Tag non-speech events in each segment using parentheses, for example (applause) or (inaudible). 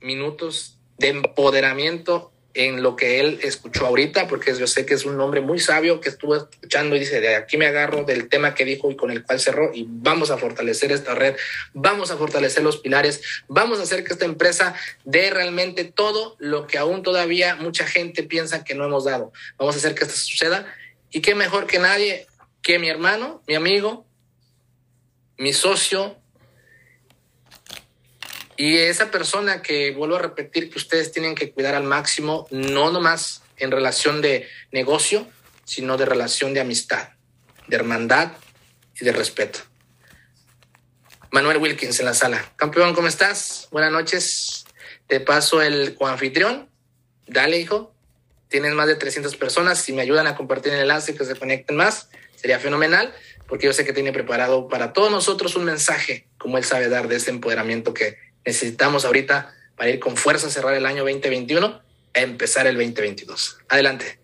minutos de empoderamiento en lo que él escuchó ahorita, porque yo sé que es un hombre muy sabio que estuvo escuchando y dice, de aquí me agarro del tema que dijo y con el cual cerró y vamos a fortalecer esta red, vamos a fortalecer los pilares, vamos a hacer que esta empresa dé realmente todo lo que aún todavía mucha gente piensa que no hemos dado. Vamos a hacer que esto suceda y qué mejor que nadie, que mi hermano, mi amigo, mi socio, y esa persona que vuelvo a repetir que ustedes tienen que cuidar al máximo, no nomás en relación de negocio, sino de relación de amistad, de hermandad y de respeto. Manuel Wilkins en la sala. Campeón, ¿cómo estás? Buenas noches. Te paso el coanfitrión. Dale, hijo. Tienes más de 300 personas. Si me ayudan a compartir el enlace que se conecten más, sería fenomenal, porque yo sé que tiene preparado para todos nosotros un mensaje, como él sabe dar, de este empoderamiento que necesitamos ahorita para ir con fuerza a cerrar el año 2021 a empezar el 2022. Adelante.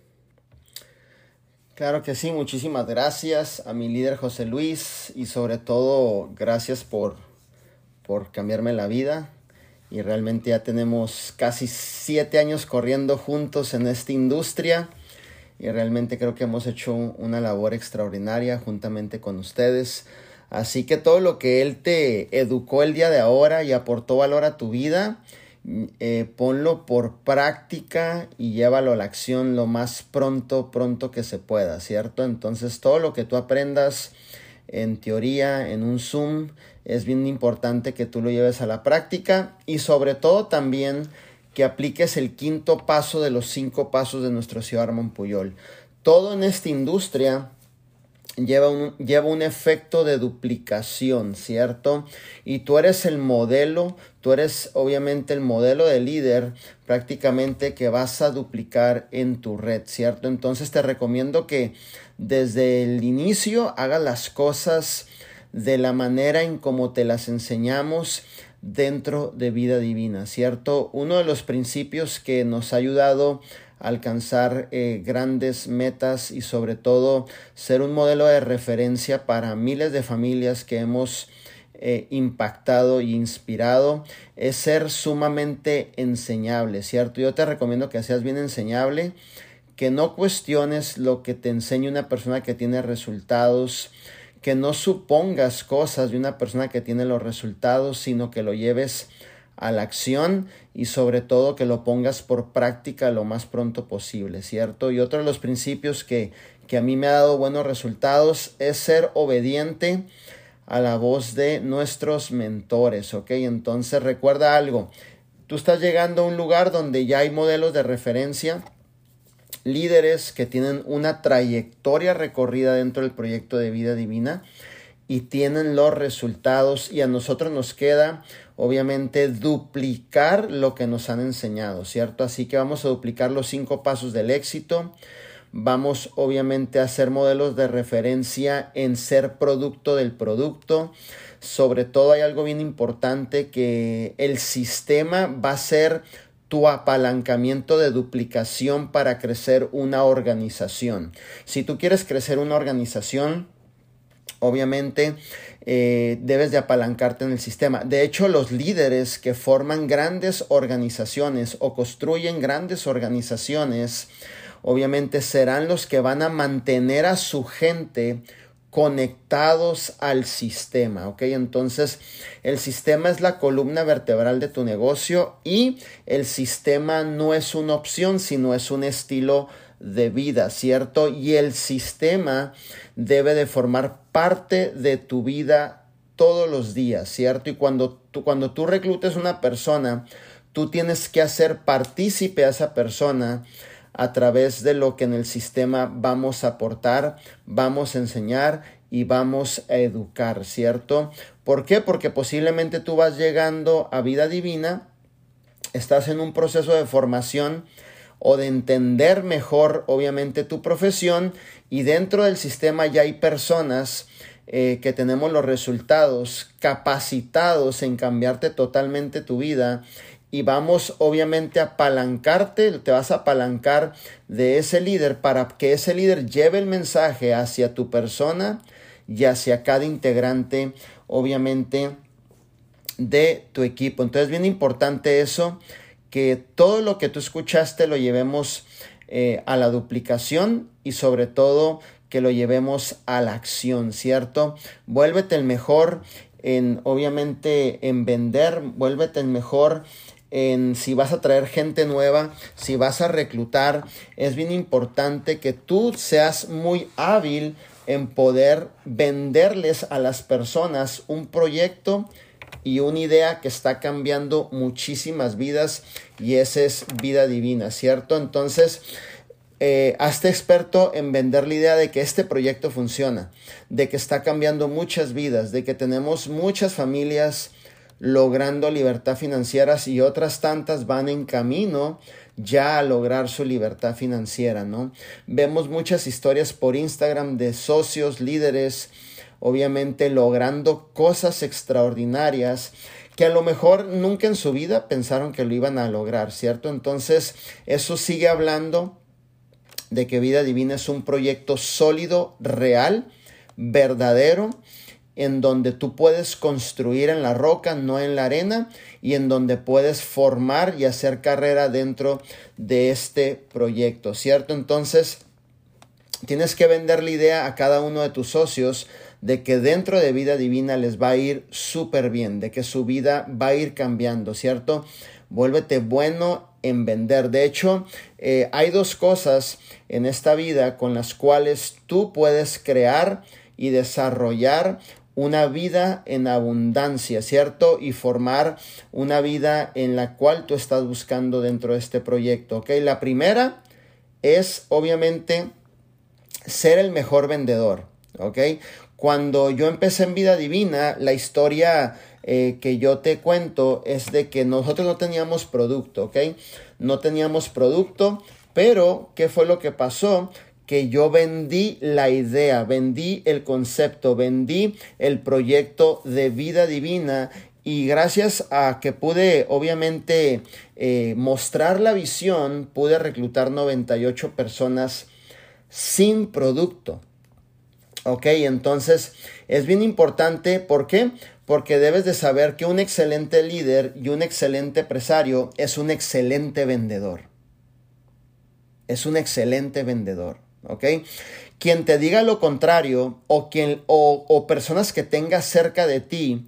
Claro que sí, muchísimas gracias a mi líder José Luis y sobre todo gracias por, por cambiarme la vida. Y realmente ya tenemos casi siete años corriendo juntos en esta industria y realmente creo que hemos hecho una labor extraordinaria juntamente con ustedes. Así que todo lo que Él te educó el día de ahora y aportó valor a tu vida, eh, ponlo por práctica y llévalo a la acción lo más pronto, pronto que se pueda, ¿cierto? Entonces todo lo que tú aprendas en teoría, en un Zoom, es bien importante que tú lo lleves a la práctica y sobre todo también que apliques el quinto paso de los cinco pasos de nuestro Ciudad Armón Puyol. Todo en esta industria lleva un, lleva un efecto de duplicación, ¿cierto? Y tú eres el modelo, tú eres obviamente el modelo de líder prácticamente que vas a duplicar en tu red, ¿cierto? Entonces te recomiendo que desde el inicio hagas las cosas de la manera en como te las enseñamos dentro de vida divina, ¿cierto? Uno de los principios que nos ha ayudado alcanzar eh, grandes metas y sobre todo ser un modelo de referencia para miles de familias que hemos eh, impactado y inspirado es ser sumamente enseñable, ¿cierto? Yo te recomiendo que seas bien enseñable, que no cuestiones lo que te enseña una persona que tiene resultados, que no supongas cosas de una persona que tiene los resultados, sino que lo lleves a la acción y sobre todo que lo pongas por práctica lo más pronto posible, ¿cierto? Y otro de los principios que, que a mí me ha dado buenos resultados es ser obediente a la voz de nuestros mentores, ¿ok? Entonces recuerda algo, tú estás llegando a un lugar donde ya hay modelos de referencia, líderes que tienen una trayectoria recorrida dentro del proyecto de vida divina y tienen los resultados y a nosotros nos queda obviamente duplicar lo que nos han enseñado, ¿cierto? Así que vamos a duplicar los cinco pasos del éxito. Vamos obviamente a hacer modelos de referencia en ser producto del producto. Sobre todo hay algo bien importante que el sistema va a ser tu apalancamiento de duplicación para crecer una organización. Si tú quieres crecer una organización, obviamente eh, debes de apalancarte en el sistema. De hecho, los líderes que forman grandes organizaciones o construyen grandes organizaciones, obviamente serán los que van a mantener a su gente conectados al sistema, ¿ok? Entonces, el sistema es la columna vertebral de tu negocio y el sistema no es una opción, sino es un estilo de vida, ¿cierto? Y el sistema debe de formar parte de tu vida todos los días, ¿cierto? Y cuando tú, cuando tú reclutes una persona, tú tienes que hacer partícipe a esa persona a través de lo que en el sistema vamos a aportar, vamos a enseñar y vamos a educar, ¿cierto? ¿Por qué? Porque posiblemente tú vas llegando a vida divina, estás en un proceso de formación o de entender mejor, obviamente, tu profesión. Y dentro del sistema ya hay personas eh, que tenemos los resultados capacitados en cambiarte totalmente tu vida. Y vamos obviamente a apalancarte, te vas a apalancar de ese líder para que ese líder lleve el mensaje hacia tu persona y hacia cada integrante, obviamente, de tu equipo. Entonces, bien importante eso, que todo lo que tú escuchaste lo llevemos eh, a la duplicación y sobre todo que lo llevemos a la acción, ¿cierto? Vuélvete el mejor en, obviamente, en vender, vuélvete el mejor en si vas a traer gente nueva, si vas a reclutar, es bien importante que tú seas muy hábil en poder venderles a las personas un proyecto y una idea que está cambiando muchísimas vidas y esa es vida divina, ¿cierto? Entonces, eh, hazte experto en vender la idea de que este proyecto funciona, de que está cambiando muchas vidas, de que tenemos muchas familias logrando libertad financiera y otras tantas van en camino ya a lograr su libertad financiera, ¿no? Vemos muchas historias por Instagram de socios, líderes, obviamente logrando cosas extraordinarias que a lo mejor nunca en su vida pensaron que lo iban a lograr, ¿cierto? Entonces, eso sigue hablando de que Vida Divina es un proyecto sólido, real, verdadero, en donde tú puedes construir en la roca, no en la arena, y en donde puedes formar y hacer carrera dentro de este proyecto, ¿cierto? Entonces, tienes que vender la idea a cada uno de tus socios de que dentro de vida divina les va a ir súper bien, de que su vida va a ir cambiando, ¿cierto? Vuélvete bueno en vender. De hecho, eh, hay dos cosas en esta vida con las cuales tú puedes crear y desarrollar una vida en abundancia, ¿cierto? Y formar una vida en la cual tú estás buscando dentro de este proyecto, ¿ok? La primera es obviamente ser el mejor vendedor, ¿ok? Cuando yo empecé en vida divina, la historia eh, que yo te cuento es de que nosotros no teníamos producto, ¿ok? No teníamos producto, pero ¿qué fue lo que pasó? que yo vendí la idea, vendí el concepto, vendí el proyecto de vida divina y gracias a que pude obviamente eh, mostrar la visión, pude reclutar 98 personas sin producto. Ok, entonces es bien importante, ¿por qué? Porque debes de saber que un excelente líder y un excelente empresario es un excelente vendedor. Es un excelente vendedor. ¿ok? Quien te diga lo contrario o, quien, o, o personas que tengas cerca de ti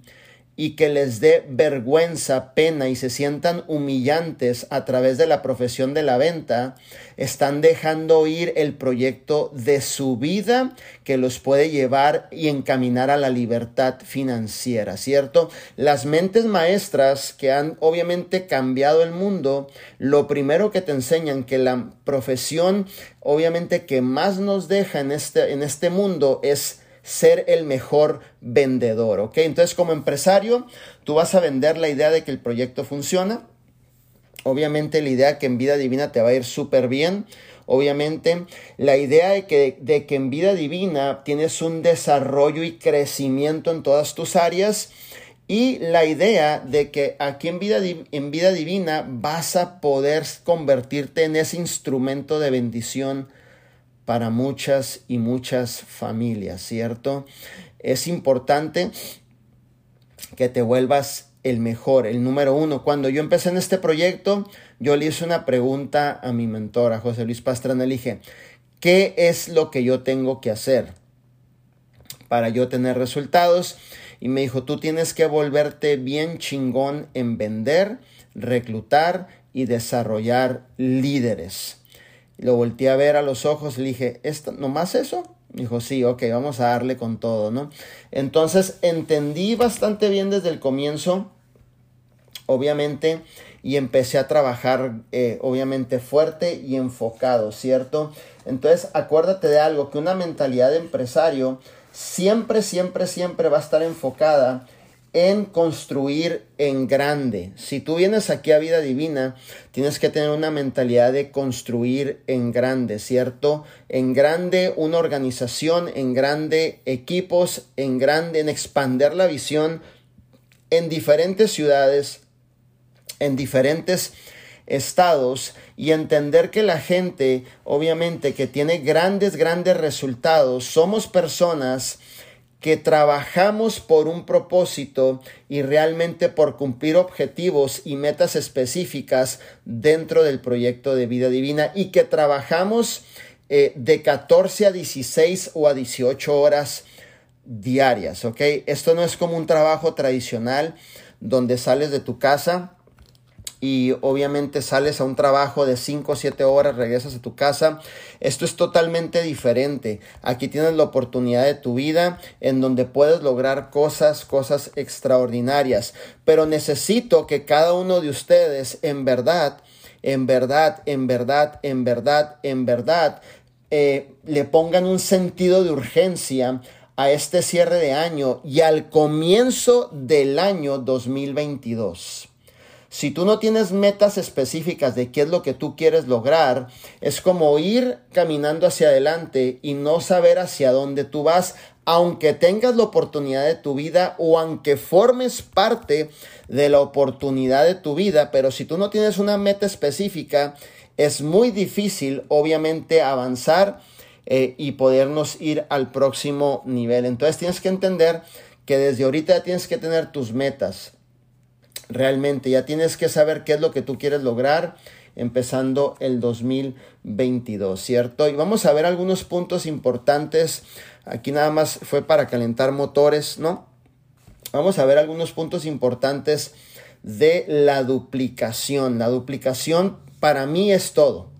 y que les dé vergüenza, pena y se sientan humillantes a través de la profesión de la venta, están dejando ir el proyecto de su vida que los puede llevar y encaminar a la libertad financiera, ¿cierto? Las mentes maestras que han obviamente cambiado el mundo, lo primero que te enseñan que la profesión obviamente que más nos deja en este, en este mundo es ser el mejor vendedor, ¿ok? Entonces como empresario, tú vas a vender la idea de que el proyecto funciona. Obviamente la idea que en vida divina te va a ir súper bien. Obviamente la idea de que, de que en vida divina tienes un desarrollo y crecimiento en todas tus áreas. Y la idea de que aquí en vida, en vida divina vas a poder convertirte en ese instrumento de bendición para muchas y muchas familias, ¿cierto? Es importante que te vuelvas el mejor, el número uno. Cuando yo empecé en este proyecto, yo le hice una pregunta a mi mentor, a José Luis Pastrana, le dije, ¿qué es lo que yo tengo que hacer para yo tener resultados? Y me dijo, tú tienes que volverte bien chingón en vender, reclutar y desarrollar líderes. Lo volteé a ver a los ojos le dije, ¿Esto, ¿nomás eso? Dijo, sí, ok, vamos a darle con todo, ¿no? Entonces entendí bastante bien desde el comienzo, obviamente, y empecé a trabajar, eh, obviamente, fuerte y enfocado, ¿cierto? Entonces, acuérdate de algo, que una mentalidad de empresario siempre, siempre, siempre va a estar enfocada en construir en grande. Si tú vienes aquí a vida divina, tienes que tener una mentalidad de construir en grande, ¿cierto? En grande una organización, en grande equipos, en grande en expander la visión en diferentes ciudades, en diferentes estados y entender que la gente, obviamente, que tiene grandes, grandes resultados, somos personas que trabajamos por un propósito y realmente por cumplir objetivos y metas específicas dentro del proyecto de vida divina y que trabajamos eh, de 14 a 16 o a 18 horas diarias, ¿ok? Esto no es como un trabajo tradicional donde sales de tu casa y obviamente sales a un trabajo de 5 o 7 horas, regresas a tu casa. Esto es totalmente diferente. Aquí tienes la oportunidad de tu vida en donde puedes lograr cosas, cosas extraordinarias. Pero necesito que cada uno de ustedes en verdad, en verdad, en verdad, en verdad, en verdad, eh, le pongan un sentido de urgencia a este cierre de año y al comienzo del año 2022. Si tú no tienes metas específicas de qué es lo que tú quieres lograr, es como ir caminando hacia adelante y no saber hacia dónde tú vas, aunque tengas la oportunidad de tu vida o aunque formes parte de la oportunidad de tu vida, pero si tú no tienes una meta específica, es muy difícil, obviamente, avanzar eh, y podernos ir al próximo nivel. Entonces tienes que entender que desde ahorita tienes que tener tus metas realmente. Ya tienes que saber qué es lo que tú quieres lograr empezando el 2022, ¿cierto? Y vamos a ver algunos puntos importantes. Aquí nada más fue para calentar motores, ¿no? Vamos a ver algunos puntos importantes de la duplicación. La duplicación para mí es todo.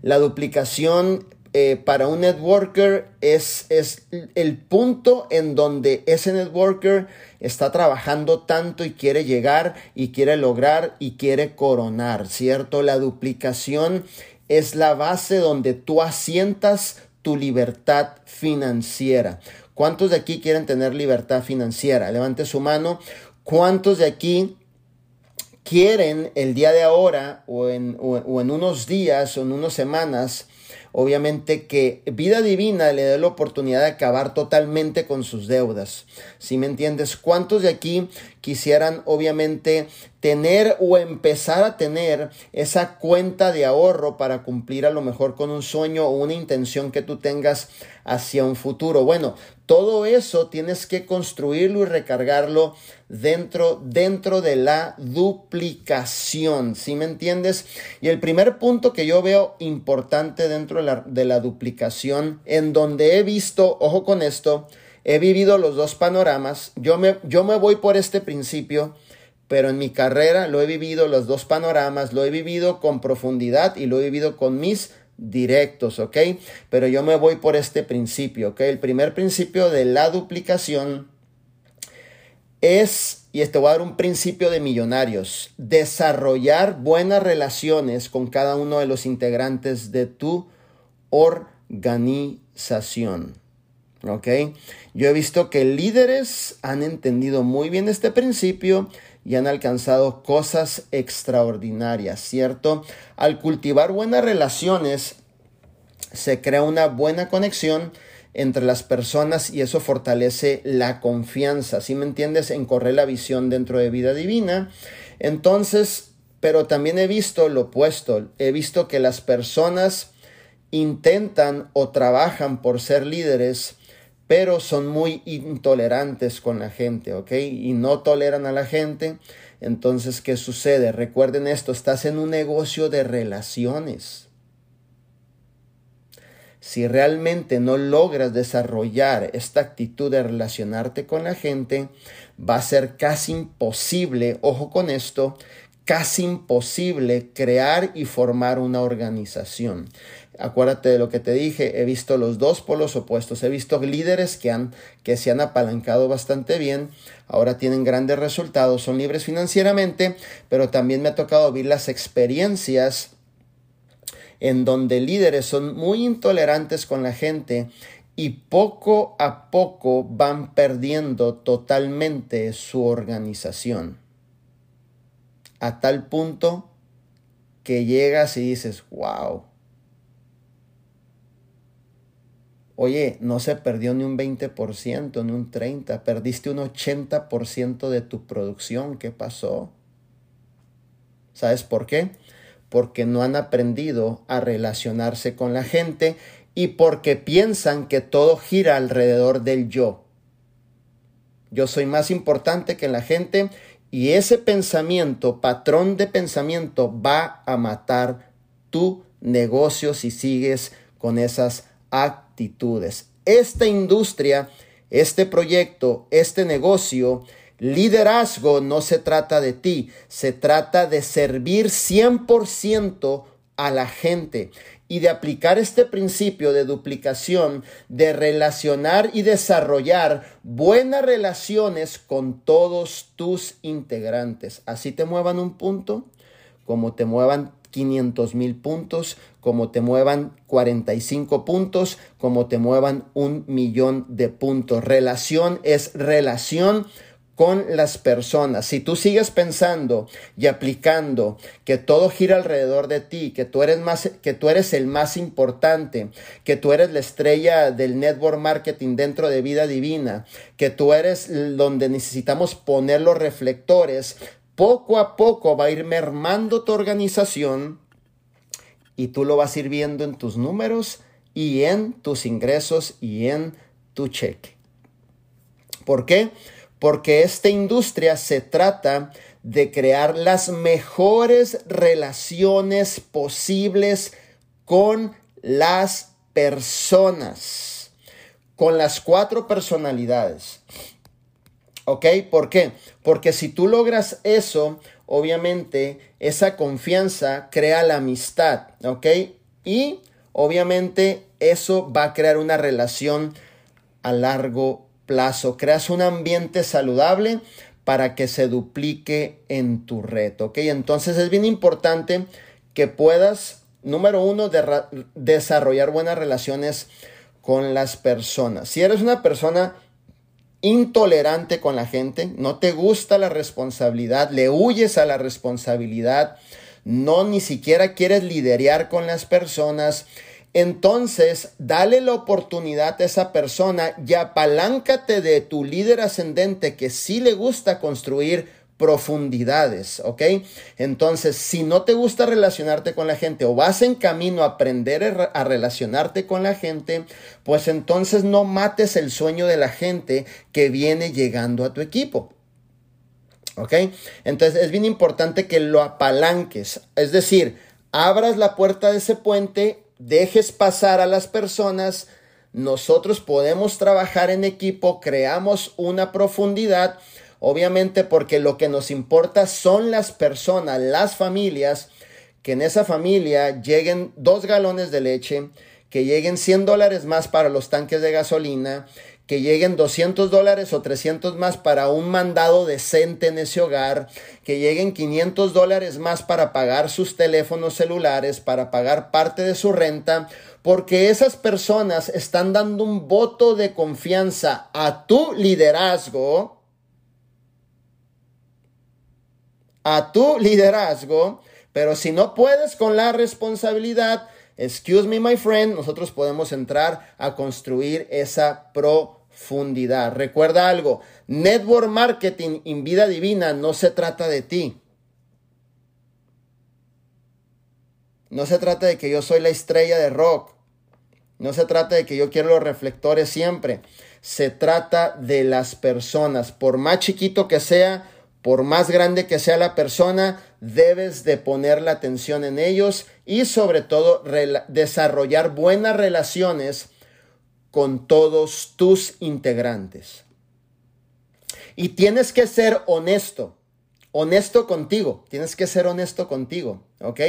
La duplicación eh, para un networker es, es el punto en donde ese networker está trabajando tanto y quiere llegar y quiere lograr y quiere coronar, ¿cierto? La duplicación es la base donde tú asientas tu libertad financiera. ¿Cuántos de aquí quieren tener libertad financiera? Levante su mano. ¿Cuántos de aquí quieren el día de ahora o en, o en unos días o en unas semanas obviamente que vida divina le dé la oportunidad de acabar totalmente con sus deudas. Si me entiendes? ¿Cuántos de aquí quisieran obviamente tener o empezar a tener esa cuenta de ahorro para cumplir a lo mejor con un sueño o una intención que tú tengas hacia un futuro. Bueno, todo eso tienes que construirlo y recargarlo dentro, dentro de la duplicación. ¿Sí me entiendes? Y el primer punto que yo veo importante dentro de la, duplicación, en donde he visto, ojo con esto, he vivido los dos panoramas. Yo me, yo me voy por este principio, pero en mi carrera lo he vivido los dos panoramas, lo he vivido con profundidad y lo he vivido con mis directos, ¿ok? Pero yo me voy por este principio, ¿ok? El primer principio de la duplicación es, y este voy a dar un principio de millonarios, desarrollar buenas relaciones con cada uno de los integrantes de tu organización. ¿Ok? Yo he visto que líderes han entendido muy bien este principio y han alcanzado cosas extraordinarias, ¿cierto? Al cultivar buenas relaciones, se crea una buena conexión entre las personas y eso fortalece la confianza, ¿sí me entiendes? En correr la visión dentro de vida divina. Entonces, pero también he visto lo opuesto, he visto que las personas intentan o trabajan por ser líderes, pero son muy intolerantes con la gente, ¿ok? Y no toleran a la gente. Entonces, ¿qué sucede? Recuerden esto, estás en un negocio de relaciones. Si realmente no logras desarrollar esta actitud de relacionarte con la gente, va a ser casi imposible, ojo con esto, casi imposible crear y formar una organización. Acuérdate de lo que te dije, he visto los dos polos opuestos, he visto líderes que, han, que se han apalancado bastante bien, ahora tienen grandes resultados, son libres financieramente, pero también me ha tocado ver las experiencias en donde líderes son muy intolerantes con la gente y poco a poco van perdiendo totalmente su organización. A tal punto que llegas y dices, wow, Oye, no se perdió ni un 20%, ni un 30%, perdiste un 80% de tu producción. ¿Qué pasó? ¿Sabes por qué? Porque no han aprendido a relacionarse con la gente y porque piensan que todo gira alrededor del yo. yo soy más importante que la gente y ese pensamiento, patrón de pensamiento, va a matar tu negocio si sigues con esas actitudes. Esta industria, este proyecto, este negocio, liderazgo no se trata de ti, se trata de servir 100% a la gente y de aplicar este principio de duplicación, de relacionar y desarrollar buenas relaciones con todos tus integrantes. Así te muevan un punto, como te muevan 500 mil puntos, como te muevan 45 puntos, como te muevan un millón de puntos. Relación es relación con las personas. Si tú sigues pensando y aplicando que todo gira alrededor de ti, que tú eres más que tú eres el más importante, que tú eres la estrella del network marketing dentro de vida divina, que tú eres donde necesitamos poner los reflectores, poco a poco va a ir mermando tu organización y tú lo vas a ir viendo en tus números y en tus ingresos y en tu cheque. ¿Por qué? Porque esta industria se trata de crear las mejores relaciones posibles con las personas, con las cuatro personalidades. ¿Ok? ¿Por qué? Si tú logras eso, obviamente esa confianza crea la amistad. ¿Ok? Y obviamente eso va a crear una relación a largo plazo. Creas un ambiente saludable para que se duplique en tu reto. ¿Ok? Entonces es bien importante que puedas, número uno, desarrollar buenas relaciones con las personas. Si eres una persona intolerante con la gente, no te gusta la responsabilidad, le huyes a la responsabilidad, no ni siquiera quieres liderar con las personas, entonces dale la oportunidad a esa persona y apaláncate de tu líder ascendente que sí le gusta construir profundidades, ¿ok? Entonces, si no te gusta relacionarte con la gente o vas en camino a aprender a relacionarte con la gente, pues entonces no mates el sueño de la gente que viene llegando a tu equipo. ¿Ok? Entonces es bien importante que lo apalanques, es decir, abras la puerta de ese puente, dejes pasar a las personas, nosotros podemos trabajar en equipo, creamos una profundidad Obviamente porque lo que nos importa son las personas, las familias, que en esa familia lleguen dos galones de leche, que lleguen 100 dólares más para los tanques de gasolina, que lleguen 200 dólares o 300 más para un mandado decente en ese hogar, que lleguen 500 dólares más para pagar sus teléfonos celulares, para pagar parte de su renta, porque esas personas están dando un voto de confianza a tu liderazgo a tu liderazgo, pero si no puedes con la responsabilidad, excuse me my friend, nosotros podemos entrar a construir esa profundidad. Recuerda algo, network marketing en vida divina no se trata de ti. No se trata de que yo soy la estrella de rock. No se trata de que yo quiero los reflectores siempre. Se trata de las personas. Por más chiquito que sea, por más grande que sea la persona, debes de poner la atención en ellos y sobre todo desarrollar buenas relaciones con todos tus integrantes. Y tienes que ser honesto, honesto contigo, tienes que ser honesto contigo, ¿ok?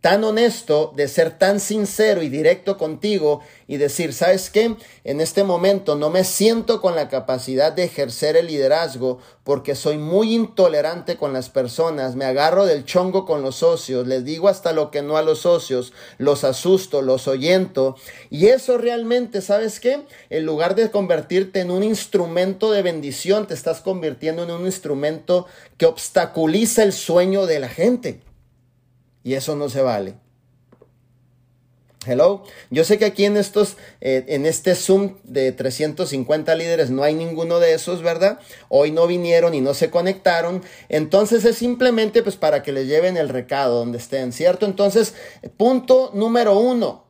Tan honesto, de ser tan sincero y directo contigo y decir, ¿sabes qué? En este momento no me siento con la capacidad de ejercer el liderazgo porque soy muy intolerante con las personas, me agarro del chongo con los socios, les digo hasta lo que no a los socios, los asusto, los oyento y eso realmente, ¿sabes qué? En lugar de convertirte en un instrumento de bendición, te estás convirtiendo en un instrumento que obstaculiza el sueño de la gente. Y eso no se vale. Hello. Yo sé que aquí en estos, eh, en este Zoom de 350 líderes no hay ninguno de esos, ¿verdad? Hoy no vinieron y no se conectaron. Entonces es simplemente pues para que les lleven el recado donde estén, ¿cierto? Entonces, punto número uno,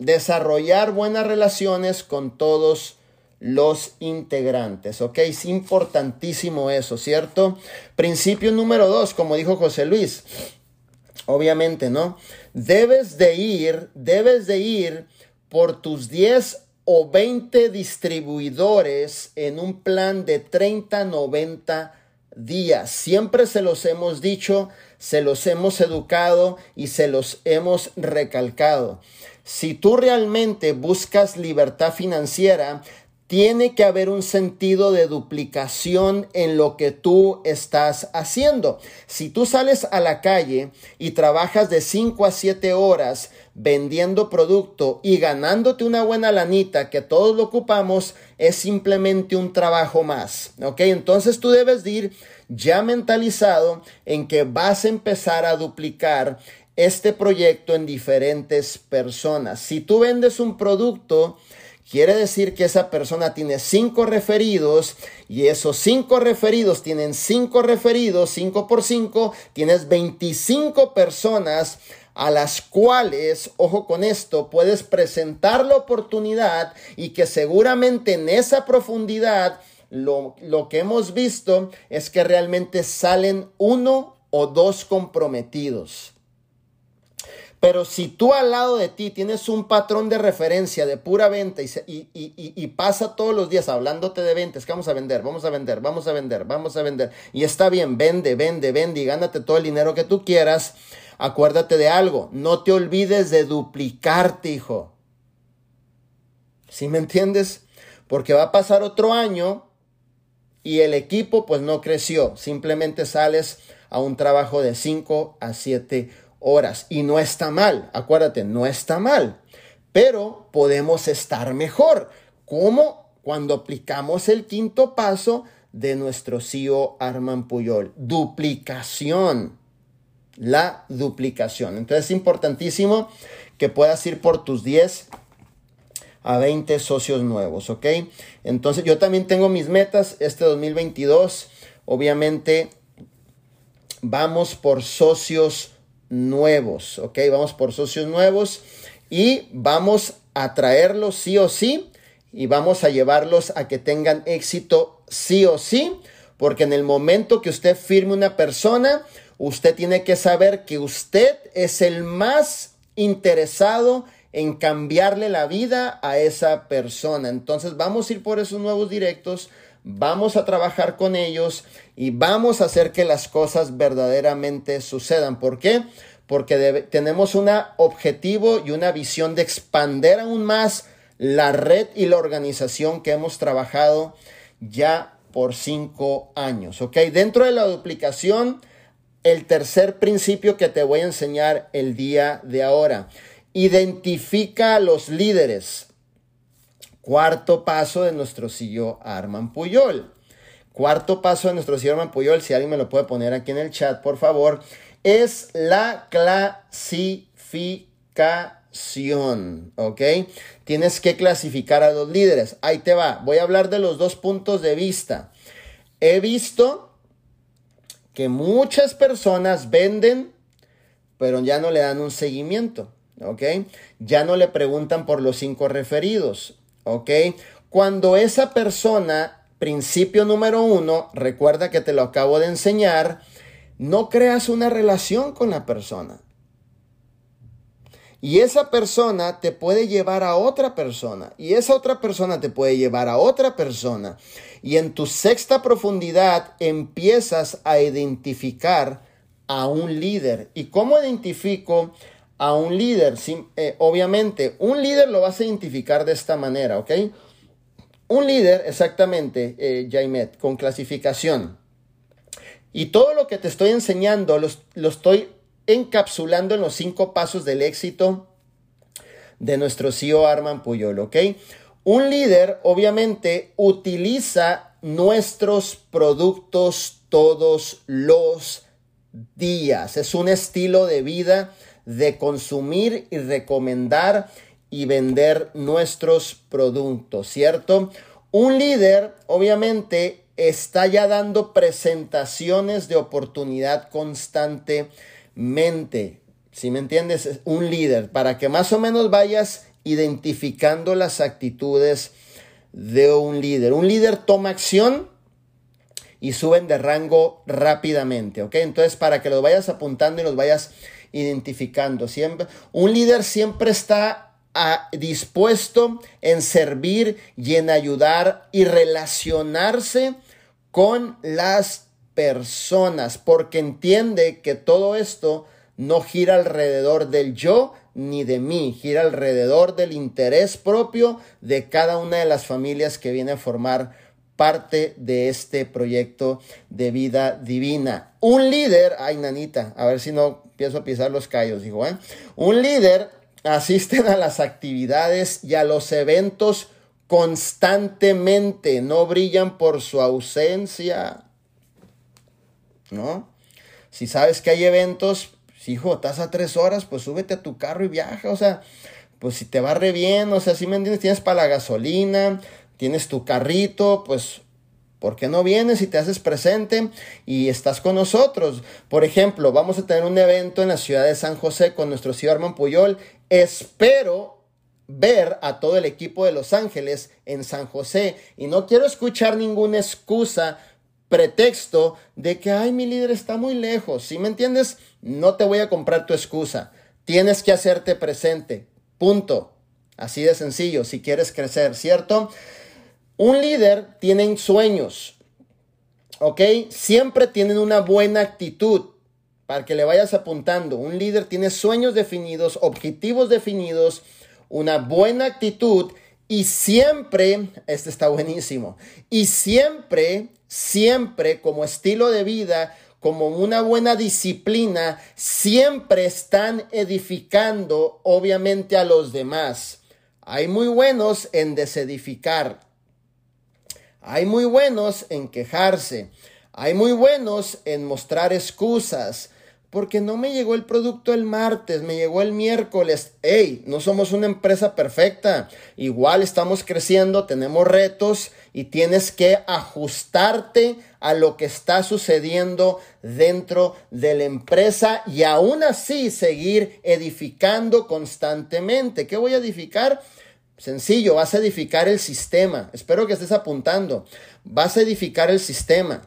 desarrollar buenas relaciones con todos los integrantes, ¿ok? Es importantísimo eso, ¿cierto? Principio número dos, como dijo José Luis, obviamente, ¿no? Debes de ir, debes de ir por tus 10 o 20 distribuidores en un plan de 30, 90 días. Siempre se los hemos dicho, se los hemos educado y se los hemos recalcado. Si tú realmente buscas libertad financiera, tiene que haber un sentido de duplicación en lo que tú estás haciendo. Si tú sales a la calle y trabajas de 5 a 7 horas vendiendo producto y ganándote una buena lanita que todos lo ocupamos, es simplemente un trabajo más. ¿Ok? Entonces tú debes ir ya mentalizado en que vas a empezar a duplicar este proyecto en diferentes personas. Si tú vendes un producto, Quiere decir que esa persona tiene cinco referidos y esos cinco referidos tienen cinco referidos, cinco por cinco, tienes 25 personas a las cuales, ojo con esto, puedes presentar la oportunidad y que seguramente en esa profundidad lo, lo que hemos visto es que realmente salen uno o dos comprometidos. Pero si tú al lado de ti tienes un patrón de referencia de pura venta y, pasa todos los días hablándote de ventas, que vamos a vender, vamos a vender, vamos a vender, vamos a vender, y está bien, vende, vende, vende y gánate todo el dinero que tú quieras, acuérdate de algo, no te olvides de duplicarte, hijo. ¿Sí me entiendes? Porque va a pasar otro año y el equipo pues no creció, simplemente sales a un trabajo de 5 a 7 horas. Y no está mal, acuérdate, no está mal. Pero podemos estar mejor. como Cuando aplicamos el quinto paso de nuestro CEO Arman Puyol. Duplicación. La duplicación. Entonces es importantísimo que puedas ir por tus 10 a 20 socios nuevos, ¿ok? Entonces yo también tengo mis metas este 2022. Obviamente vamos por socios nuevos, ¿ok? Vamos por socios nuevos y vamos a traerlos sí o sí y vamos a llevarlos a que tengan éxito sí o sí, porque en el momento que usted firme una persona, usted tiene que saber que usted es el más interesado en cambiarle la vida a esa persona. Entonces vamos a ir por esos nuevos directos, vamos a trabajar con ellos y vamos a hacer que las cosas verdaderamente sucedan. ¿Por qué? Porque tenemos un objetivo y una visión de expander aún más la red y la organización que hemos trabajado ya por cinco años. ¿Ok? Dentro de la duplicación, el tercer principio que te voy a enseñar el día de ahora. Identifica a los líderes. Cuarto paso de nuestro CEO Arman Puyol. Cuarto paso de nuestro CEO Arman Puyol, si alguien me lo puede poner aquí en el chat, por favor, es la clasificación. ¿Ok? Tienes que clasificar a los líderes. Ahí te va. Voy a hablar de los dos puntos de vista. He visto que muchas personas venden, pero ya no le dan un seguimiento. ¿Ok? Ya no le preguntan por los cinco referidos. ¿ok? Cuando esa persona, principio número uno, recuerda que te lo acabo de enseñar, no creas una relación con la persona. Y esa persona te puede llevar a otra persona. Y esa otra persona te puede llevar a otra persona. Y en tu sexta profundidad empiezas a identificar a un líder. ¿Y cómo identifico a un líder, eh, obviamente, un líder lo vas a identificar de esta manera, ¿ok? Un líder, exactamente, eh, Jaimet, con clasificación. Y todo lo que te estoy enseñando lo estoy encapsulando en los cinco pasos del éxito de nuestro CEO Arman Puyol, ¿ok? Un líder, obviamente, utiliza nuestros productos todos los días. Es un estilo de vida de consumir y recomendar y vender nuestros productos, ¿cierto? Un líder, obviamente, está ya dando presentaciones de oportunidad constantemente. Si me entiendes, un líder, para que más o menos vayas identificando las actitudes de un líder. Un líder toma acción y suben de rango rápidamente, ¿ok? Entonces, para que los vayas apuntando y los vayas identificando, siempre, un líder siempre está dispuesto en servir y en ayudar y relacionarse con las personas, porque entiende que todo esto no gira alrededor del yo ni de mí, gira alrededor del interés propio de cada una de las familias que viene a formar parte de este proyecto de vida divina. Un líder, ay nanita, a ver si no empiezo a pisar los callos, dijo, ¿eh? Un líder asiste a las actividades y a los eventos constantemente, no brillan por su ausencia, ¿no? Si sabes que hay eventos, si hijo, estás a tres horas, pues súbete a tu carro y viaja, o sea, pues si te va re bien, o sea, si me entiendes, tienes para la gasolina, tienes tu carrito, pues ¿Por qué no vienes y te haces presente y estás con nosotros? Por ejemplo, vamos a tener un evento en la ciudad de San José con nuestro señor Armand Puyol. Espero ver a todo el equipo de Los Ángeles en San José y no quiero escuchar ninguna excusa, pretexto de que, ay, mi líder está muy lejos. ¿Sí me entiendes? No te voy a comprar tu excusa. Tienes que hacerte presente. Punto. Así de sencillo, si quieres crecer, ¿cierto? Un líder tiene sueños, ¿ok? Siempre tienen una buena actitud para que le vayas apuntando. Un líder tiene sueños definidos, objetivos definidos, una buena actitud y siempre, este está buenísimo, y siempre, siempre como estilo de vida, como una buena disciplina, siempre están edificando obviamente a los demás. Hay muy buenos en desedificar. Hay muy buenos en quejarse. Hay muy buenos en mostrar excusas. Porque no me llegó el producto el martes, me llegó el miércoles. Hey, no somos una empresa perfecta. Igual estamos creciendo, tenemos retos y tienes que ajustarte a lo que está sucediendo dentro de la empresa y aún así seguir edificando constantemente. ¿Qué voy a edificar? Sencillo, vas a edificar el sistema. Espero que estés apuntando. Vas a edificar el sistema.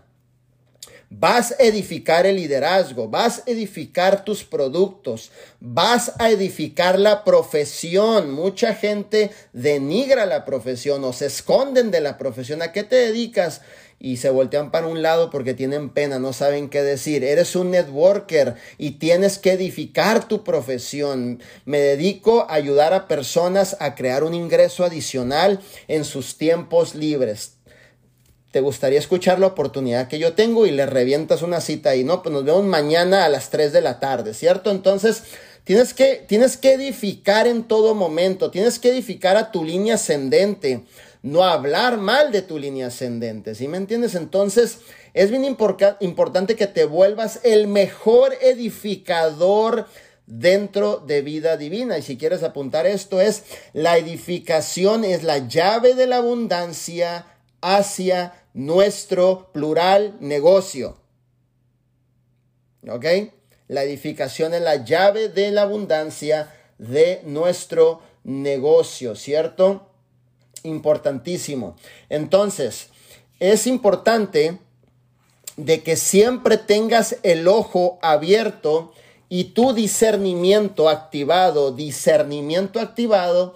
Vas a edificar el liderazgo, vas a edificar tus productos, vas a edificar la profesión. Mucha gente denigra la profesión o se esconden de la profesión. ¿A qué te dedicas? Y se voltean para un lado porque tienen pena, no saben qué decir. Eres un networker y tienes que edificar tu profesión. Me dedico a ayudar a personas a crear un ingreso adicional en sus tiempos libres. ¿Te gustaría escuchar la oportunidad que yo tengo y le revientas una cita y no? Pues nos vemos mañana a las 3 de la tarde, ¿cierto? Entonces, tienes que, tienes que edificar en todo momento, tienes que edificar a tu línea ascendente no hablar mal de tu línea ascendente, ¿sí me entiendes? Entonces, es bien importante que te vuelvas el mejor edificador dentro de vida divina. Y si quieres apuntar esto, es la edificación es la llave de la abundancia hacia nuestro plural negocio. ¿Ok? La edificación es la llave de la abundancia de nuestro negocio, ¿cierto? Importantísimo. Entonces, es importante de que siempre tengas el ojo abierto y tu discernimiento activado, discernimiento activado,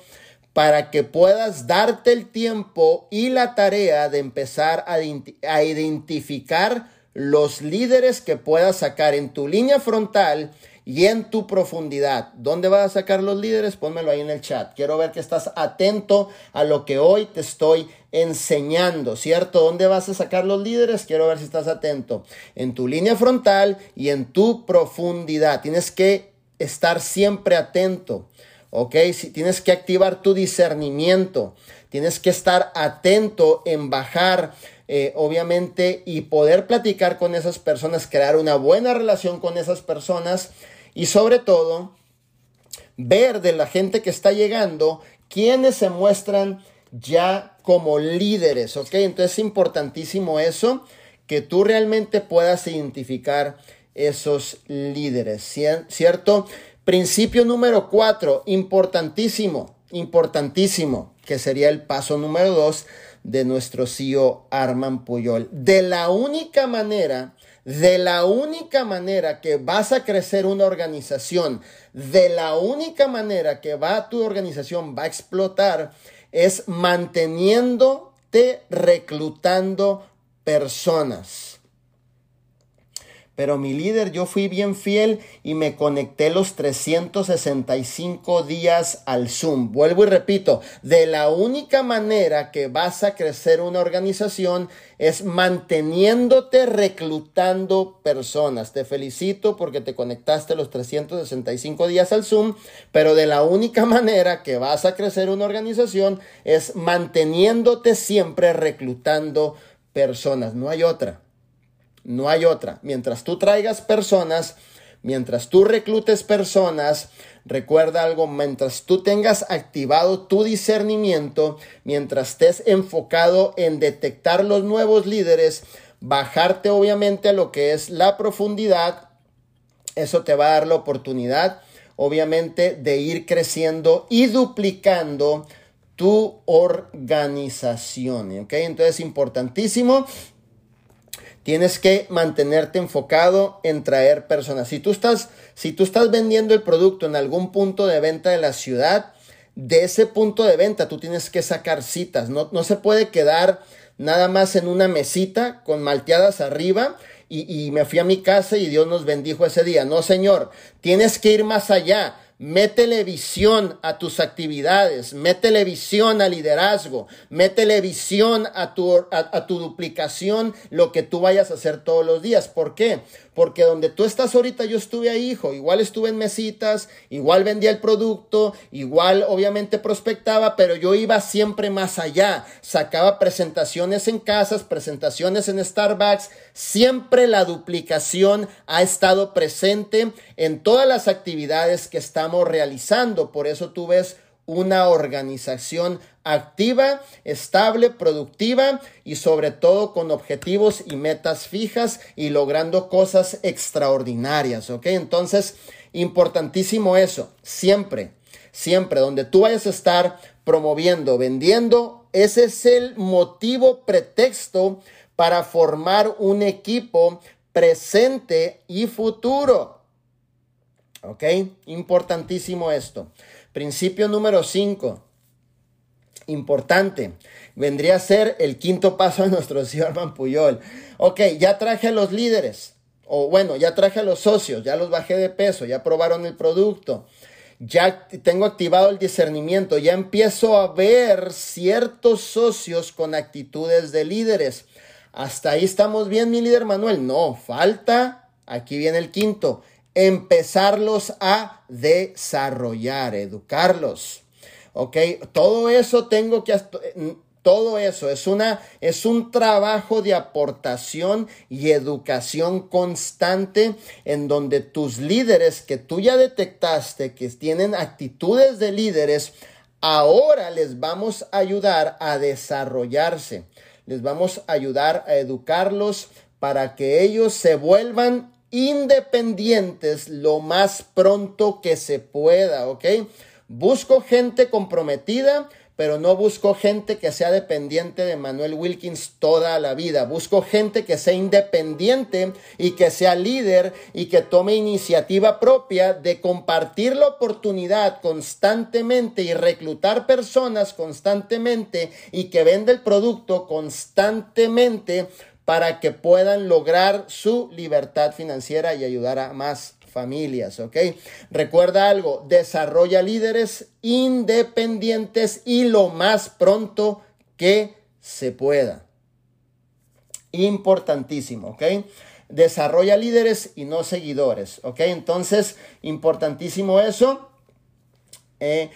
para que puedas darte el tiempo y la tarea de empezar a, a identificar los líderes que puedas sacar en tu línea frontal y en tu profundidad. ¿Dónde vas a sacar los líderes? Pónmelo ahí en el chat. Quiero ver que estás atento a lo que hoy te estoy enseñando, ¿cierto? ¿Dónde vas a sacar los líderes? Quiero ver si estás atento. En tu línea frontal y en tu profundidad. Tienes que estar siempre atento. ¿ok? Si tienes que activar tu discernimiento, tienes que estar atento en bajar, eh, obviamente, y poder platicar con esas personas, crear una buena relación con esas personas y sobre todo, ver de la gente que está llegando quienes se muestran ya como líderes, ¿ok? Entonces es importantísimo eso, que tú realmente puedas identificar esos líderes, ¿cierto? Principio número cuatro, importantísimo, importantísimo. que sería el paso número dos de nuestro CEO Arman Puyol. De la única manera, de la única manera que vas a crecer una organización, de la única manera que va tu organización va a explotar es manteniéndote reclutando personas. Pero mi líder, yo fui bien fiel y me conecté los 365 días al Zoom. Vuelvo y repito, de la única manera que vas a crecer una organización es manteniéndote reclutando personas. Te felicito porque te conectaste los 365 días al Zoom, pero de la única (laughs) manera que vas a crecer una organización es manteniéndote siempre reclutando personas. No hay otra. No hay otra. Mientras tú traigas personas, mientras tú reclutes personas, recuerda algo, mientras tú tengas activado tu discernimiento, mientras estés enfocado en detectar los nuevos líderes, bajarte obviamente a lo que es la profundidad, eso te va a dar la oportunidad, obviamente, de ir creciendo y duplicando tu organización. ¿Ok? Entonces, importantísimo Tienes que mantenerte enfocado en traer personas. Si tú estás, si tú estás vendiendo el producto en algún punto de venta de la ciudad, de ese punto de venta tú tienes que sacar citas. No, no se puede quedar nada más en una mesita con malteadas arriba y, y me fui a mi casa y Dios nos bendijo ese día. No, Señor, tienes que ir más allá. Métele visión a tus actividades, métele visión al liderazgo, métele visión a tu, a, a tu duplicación, lo que tú vayas a hacer todos los días. ¿Por qué? Porque donde tú estás ahorita, yo estuve ahí, hijo. Igual estuve en mesitas, igual vendía el producto, igual obviamente prospectaba, pero yo iba siempre más allá. Sacaba presentaciones en casas, presentaciones en Starbucks. Siempre la duplicación ha estado presente en todas las actividades que estamos realizando. Por eso tú ves una organización activa, estable, productiva y sobre todo con objetivos y metas fijas y logrando cosas extraordinarias, ¿ok? Entonces, importantísimo eso, siempre, siempre, donde tú vayas a estar promoviendo, vendiendo, ese es el motivo, pretexto para formar un equipo presente y futuro. ¿Ok? Importantísimo esto. Principio número 5. Importante. Vendría a ser el quinto paso de nuestro señor Van Puyol. Ok, ya traje a los líderes. O bueno, ya traje a los socios. Ya los bajé de peso. Ya probaron el producto. Ya tengo activado el discernimiento. Ya empiezo a ver ciertos socios con actitudes de líderes. Hasta ahí estamos bien, mi líder Manuel. No, falta. Aquí viene el quinto empezarlos a desarrollar, educarlos. ¿Ok? Todo eso tengo que... Todo eso es, una, es un trabajo de aportación y educación constante en donde tus líderes que tú ya detectaste que tienen actitudes de líderes, ahora les vamos a ayudar a desarrollarse. Les vamos a ayudar a educarlos para que ellos se vuelvan independientes lo más pronto que se pueda, ¿ok? Busco gente comprometida, pero no busco gente que sea dependiente de Manuel Wilkins toda la vida. Busco gente que sea independiente y que sea líder y que tome iniciativa propia de compartir la oportunidad constantemente y reclutar personas constantemente y que venda el producto constantemente para que puedan lograr su libertad financiera y ayudar a más familias, ¿ok? Recuerda algo, desarrolla líderes independientes y lo más pronto que se pueda. Importantísimo, ¿ok? Desarrolla líderes y no seguidores, ¿ok? Entonces, importantísimo eso. Eh,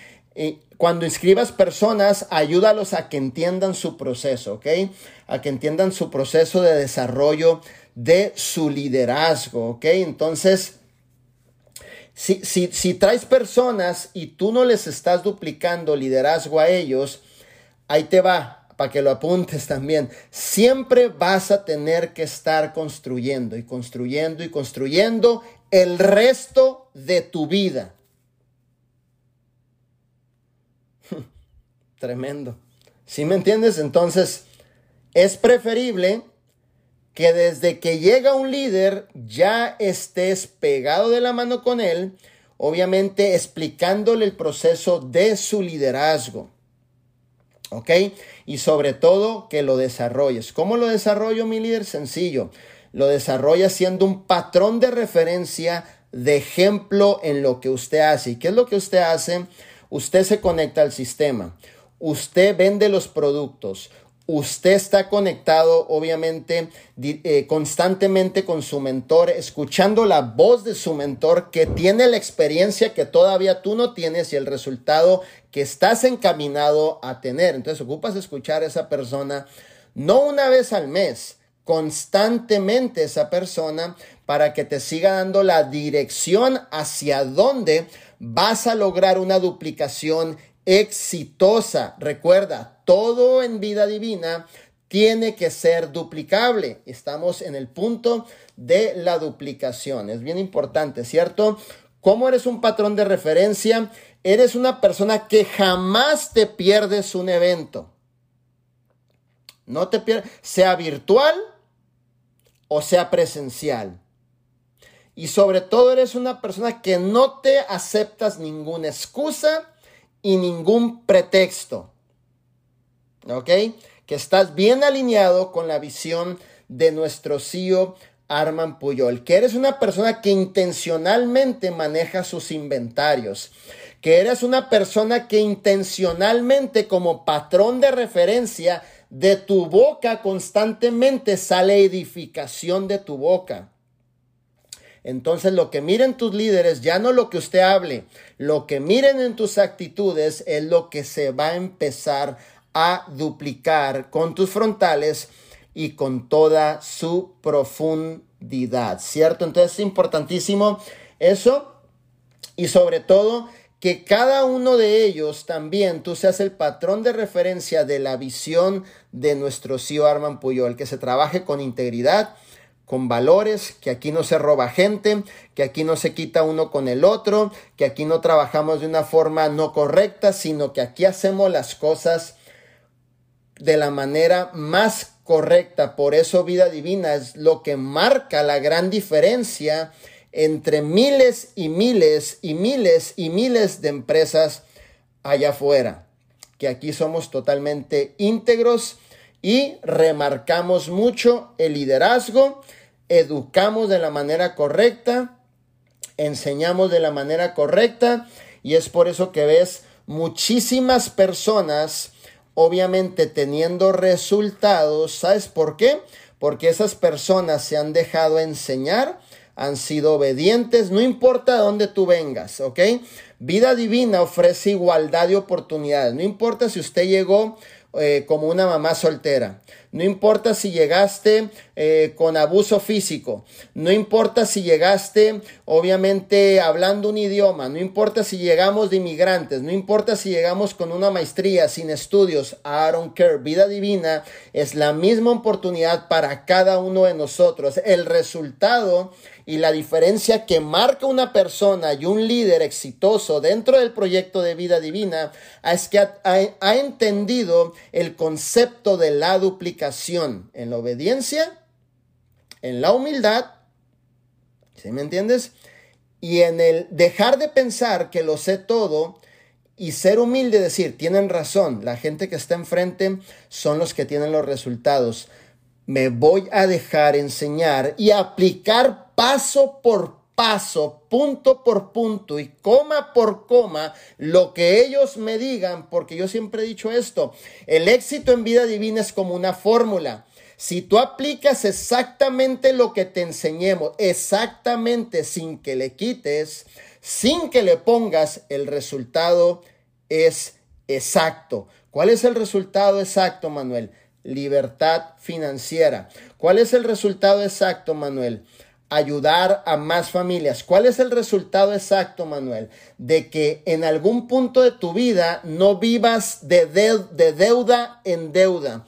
cuando inscribas personas, ayúdalos a que entiendan su proceso, ¿ok? A que entiendan su proceso de desarrollo de su liderazgo, ¿ok? Entonces, si, si, si traes personas y tú no les estás duplicando liderazgo a ellos, ahí te va, para que lo apuntes también. Siempre vas a tener que estar construyendo y construyendo y construyendo el resto de tu vida. Tremendo. ¿Sí me entiendes? Entonces, es preferible que desde que llega un líder ya estés pegado de la mano con él, obviamente explicándole el proceso de su liderazgo. ¿Ok? Y sobre todo que lo desarrolles. ¿Cómo lo desarrollo mi líder? Sencillo. Lo desarrolla siendo un patrón de referencia, de ejemplo en lo que usted hace. ¿Y qué es lo que usted hace? Usted se conecta al sistema. Usted vende los productos usted está conectado, obviamente, eh, constantemente con su mentor, escuchando la voz de su mentor que tiene la experiencia que todavía tú no tienes y el resultado que estás encaminado a tener. Entonces, ocupas escuchar a esa persona no una vez al mes, constantemente esa persona para que te siga dando la dirección hacia dónde vas a lograr una duplicación exitosa. Recuerda, todo en vida divina tiene que ser duplicable. Estamos en el punto de la duplicación. Es bien importante, ¿cierto? ¿Cómo eres un patrón de referencia? Eres una persona que jamás te pierdes un evento. No te pierdes, sea virtual o sea presencial. Y sobre todo eres una persona que no te aceptas ninguna excusa y ningún pretexto. ¿Ok? Que estás bien alineado con la visión de nuestro CEO Arman Puyol. Que eres una persona que intencionalmente maneja sus inventarios. Que eres una persona que intencionalmente como patrón de referencia de tu boca constantemente sale edificación de tu boca. Entonces lo que miren tus líderes, ya no lo que usted hable, lo que miren en tus actitudes es lo que se va a empezar a duplicar con tus frontales y con toda su profundidad, ¿cierto? Entonces es importantísimo eso y sobre todo que cada uno de ellos también tú seas el patrón de referencia de la visión de nuestro CEO Arman Puyol, que se trabaje con integridad, con valores, que aquí no se roba gente, que aquí no se quita uno con el otro, que aquí no trabajamos de una forma no correcta, sino que aquí hacemos las cosas de la manera más correcta. Por eso vida divina es lo que marca la gran diferencia entre miles y miles y miles y miles de empresas allá afuera. Que aquí somos totalmente íntegros y remarcamos mucho el liderazgo educamos de la manera correcta, enseñamos de la manera correcta y es por eso que ves muchísimas personas obviamente teniendo resultados. ¿Sabes por qué? Porque esas personas se han dejado enseñar, han sido obedientes, no importa de dónde tú vengas, ¿ok? Vida divina ofrece igualdad de oportunidades, no importa si usted llegó eh, como una mamá soltera. No importa si llegaste eh, con abuso físico. No importa si llegaste, obviamente, hablando un idioma. No importa si llegamos de inmigrantes. No importa si llegamos con una maestría, sin estudios. I don't care. Vida divina es la misma oportunidad para cada uno de nosotros. El resultado y la diferencia que marca una persona y un líder exitoso dentro del proyecto de vida divina es que ha, entendido el concepto de la en la obediencia, en la humildad, ¿sí me entiendes? Y en el dejar de pensar que lo sé todo y ser humilde, decir, tienen razón, la gente que está enfrente son los que tienen los resultados. Me voy a dejar enseñar y aplicar paso por paso, punto por punto y coma por coma lo que ellos me digan, porque yo siempre he dicho esto, el éxito en vida divina es como una fórmula. Si tú aplicas exactamente lo que te enseñemos, exactamente sin que le quites, sin que le pongas, el resultado es exacto. ¿Cuál es el resultado exacto, Manuel? Libertad financiera. ¿Cuál es el resultado exacto, Manuel? Ayudar a más familias. ¿Cuál es el resultado exacto, Manuel? De que en algún punto de tu vida no vivas de, de, deuda en deuda.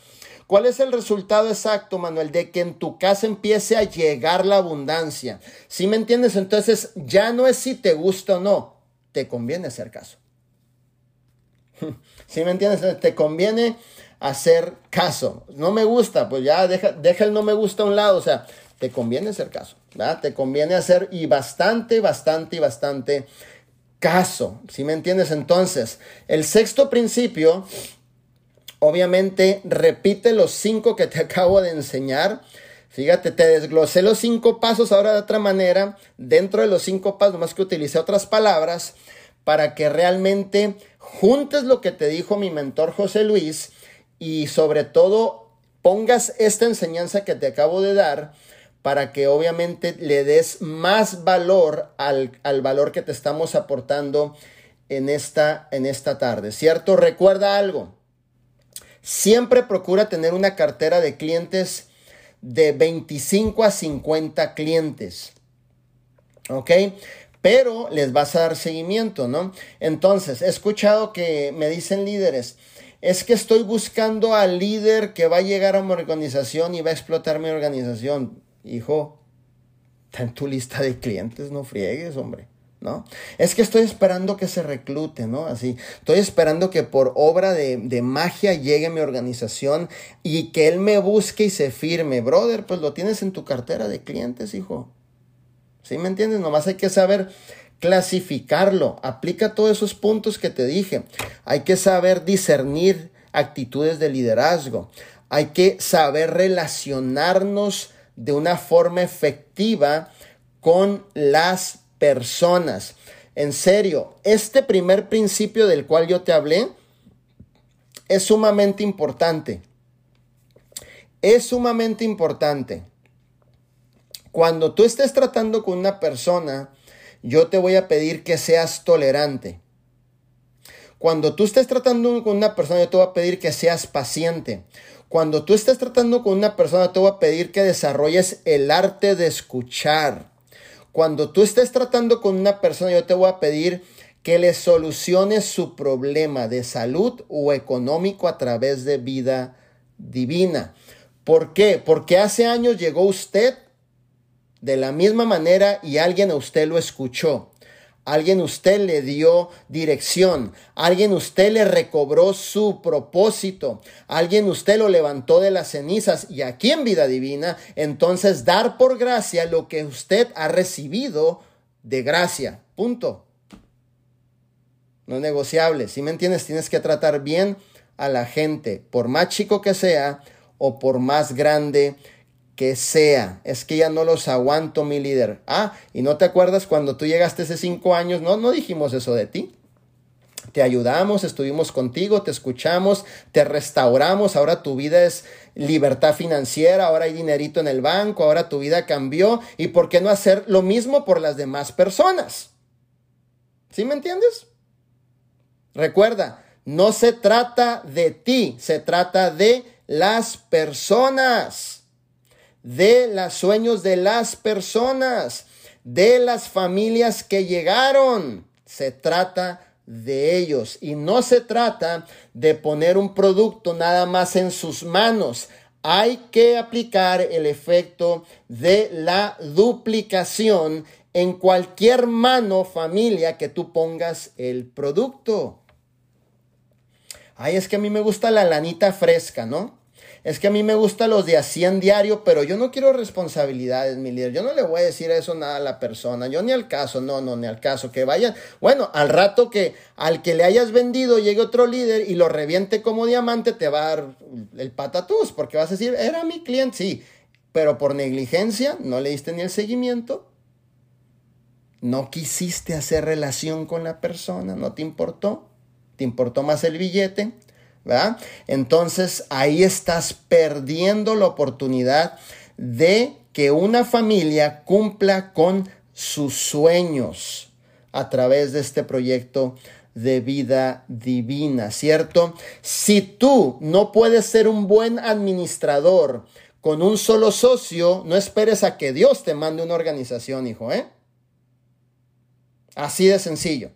¿Cuál es el resultado exacto, Manuel? De que en tu casa empiece a llegar la abundancia. ¿Sí me entiendes? Entonces ya no es si te gusta o no, te conviene hacer caso. (laughs) ¿Sí me entiendes? Te conviene hacer caso. No me gusta, pues ya deja, deja el no me gusta a un lado. O sea, te conviene hacer caso. Te conviene hacer y bastante, bastante bastante caso. ¿Sí me entiendes? Entonces, el sexto principio, obviamente, repite los cinco que te (laughs) acabo de enseñar. Fíjate, te desglosé los cinco pasos ahora de otra manera. Dentro de los cinco pasos, más que utilicé otras palabras para que realmente juntes lo que te dijo mi mentor José Luis y sobre todo pongas esta enseñanza que te acabo de dar para que obviamente le des más valor al, valor que te estamos aportando en esta, en esta tarde, ¿cierto? Recuerda algo, siempre procura tener una cartera de clientes de 25 a 50 clientes, ¿ok? Pero les vas a dar seguimiento, ¿no? Entonces, he escuchado que me dicen líderes, es que estoy buscando al líder que va a llegar a mi organización y va a explotar mi organización hijo, está en tu lista de clientes, no friegues, hombre. ¿No? Es que estoy esperando que se reclute, ¿no? Así, estoy esperando que por obra de, de, magia llegue mi organización y que él me busque y se firme. Brother, pues lo tienes en tu cartera de clientes, hijo. ¿Sí me entiendes? Nomás hay que saber clasificarlo. Aplica todos esos puntos que te dije. Hay que saber discernir actitudes de liderazgo. Hay que saber relacionarnos de una forma efectiva con las personas. En serio, este primer principio del cual yo te hablé es sumamente importante. Es sumamente importante. Cuando tú estés tratando con una persona, yo te voy a pedir que seas tolerante. Cuando tú estés tratando con una persona, yo te voy a pedir que seas paciente. Cuando tú estés tratando con una persona, te voy a pedir que desarrolles el arte de escuchar. Cuando tú estés tratando con una persona, yo te voy a pedir que le soluciones su problema de salud o económico a través de vida divina. ¿Por qué? Porque hace años llegó usted de la misma manera y alguien a usted lo escuchó. Alguien usted le dio dirección. Alguien usted le recobró su propósito. Alguien usted lo levantó de las cenizas. Y aquí en vida divina, entonces dar por gracia lo que usted ha recibido de gracia. Punto. No es negociable. Si me entiendes, tienes que tratar bien a la gente, por más chico que sea o por más grande que sea. Es que ya no los aguanto, mi líder. Ah, y no te acuerdas cuando tú llegaste hace cinco años, no, no dijimos eso de ti. Te ayudamos, estuvimos contigo, te escuchamos, te restauramos, ahora tu vida es libertad financiera, ahora hay dinerito en el banco, ahora tu vida cambió y por qué no hacer lo mismo por las demás personas. ¿Sí me entiendes? Recuerda, no se trata de ti, se trata de las personas de los sueños de las personas, de las familias que llegaron. Se trata de ellos y no se trata de poner un producto nada más en sus manos. Hay que aplicar el efecto de la duplicación en cualquier mano familia que tú pongas el producto. Ay, es que a mí me gusta la lanita fresca, ¿no? Es que a mí me gustan los de a 100 diario, pero yo no quiero responsabilidades, mi líder. Yo no le voy a decir eso nada a la persona. Yo ni al caso, no, no, ni al caso. Que vaya, bueno, al rato que al que le hayas vendido llegue otro líder y lo reviente como diamante, te va a dar el patatús, porque vas a decir, era mi cliente, sí, pero por negligencia no le diste ni el seguimiento. No quisiste hacer relación con la persona, no te importó, te importó más el billete Entonces ahí estás perdiendo la oportunidad de que una familia cumpla con sus sueños a través de este proyecto de vida divina, ¿cierto? Si tú no puedes ser un buen administrador con un solo socio, no esperes a que Dios te mande una organización, hijo, ¿eh? Así de sencillo.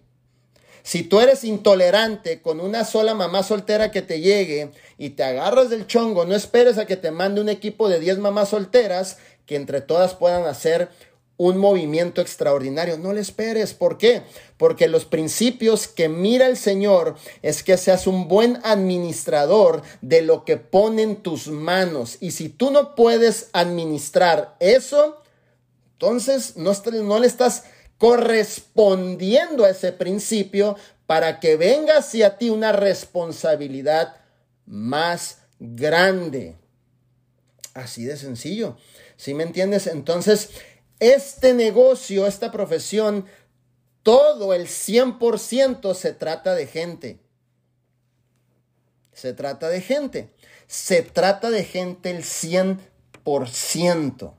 Si tú eres intolerante con una sola mamá soltera que te llegue y te agarras del chongo, no esperes a que te mande un equipo de 10 mamás solteras que entre todas puedan hacer un movimiento extraordinario. No le esperes. ¿Por qué? Porque los principios que mira el Señor es que seas un buen administrador de lo que pone en tus manos. Y si tú no puedes administrar eso, entonces no, no le estás correspondiendo a ese principio para que venga hacia ti una responsabilidad más grande. Así de sencillo. ¿Sí me entiendes? Entonces, este negocio, esta profesión, todo el 100% se trata de gente. Se trata de gente. Se trata de gente el 100%.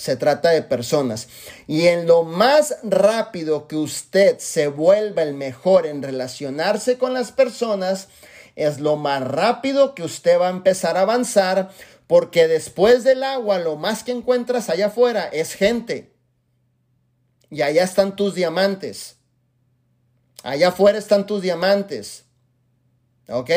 Se trata de personas. Y en lo más rápido que usted se vuelva el mejor en relacionarse con las personas, es lo más rápido que usted va a empezar a avanzar porque después del agua lo más que encuentras allá afuera es gente. Y allá están tus diamantes. Allá afuera están tus diamantes. ¿Ok?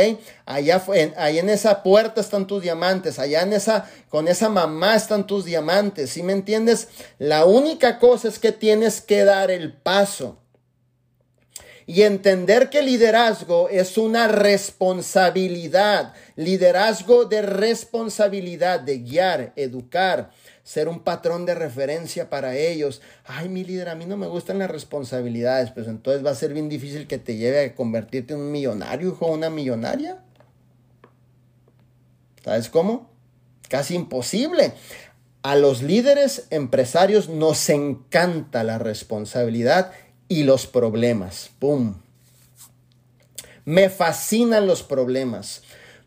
Allá en, esa puerta están tus diamantes. Allá en esa, con esa mamá están tus diamantes. ¿Sí me entiendes? La única cosa es que tienes que dar el paso y entender que liderazgo es una responsabilidad, liderazgo de responsabilidad, de guiar, educar, ser un patrón de referencia para ellos. Ay, mi líder, a mí no me gustan las responsabilidades, pues entonces va a ser bien difícil que te lleve a convertirte en un millonario, hijo, una millonaria. ¿Sabes cómo? Casi imposible. A los líderes empresarios nos encanta la responsabilidad y los problemas. ¡Pum! Me fascinan los problemas.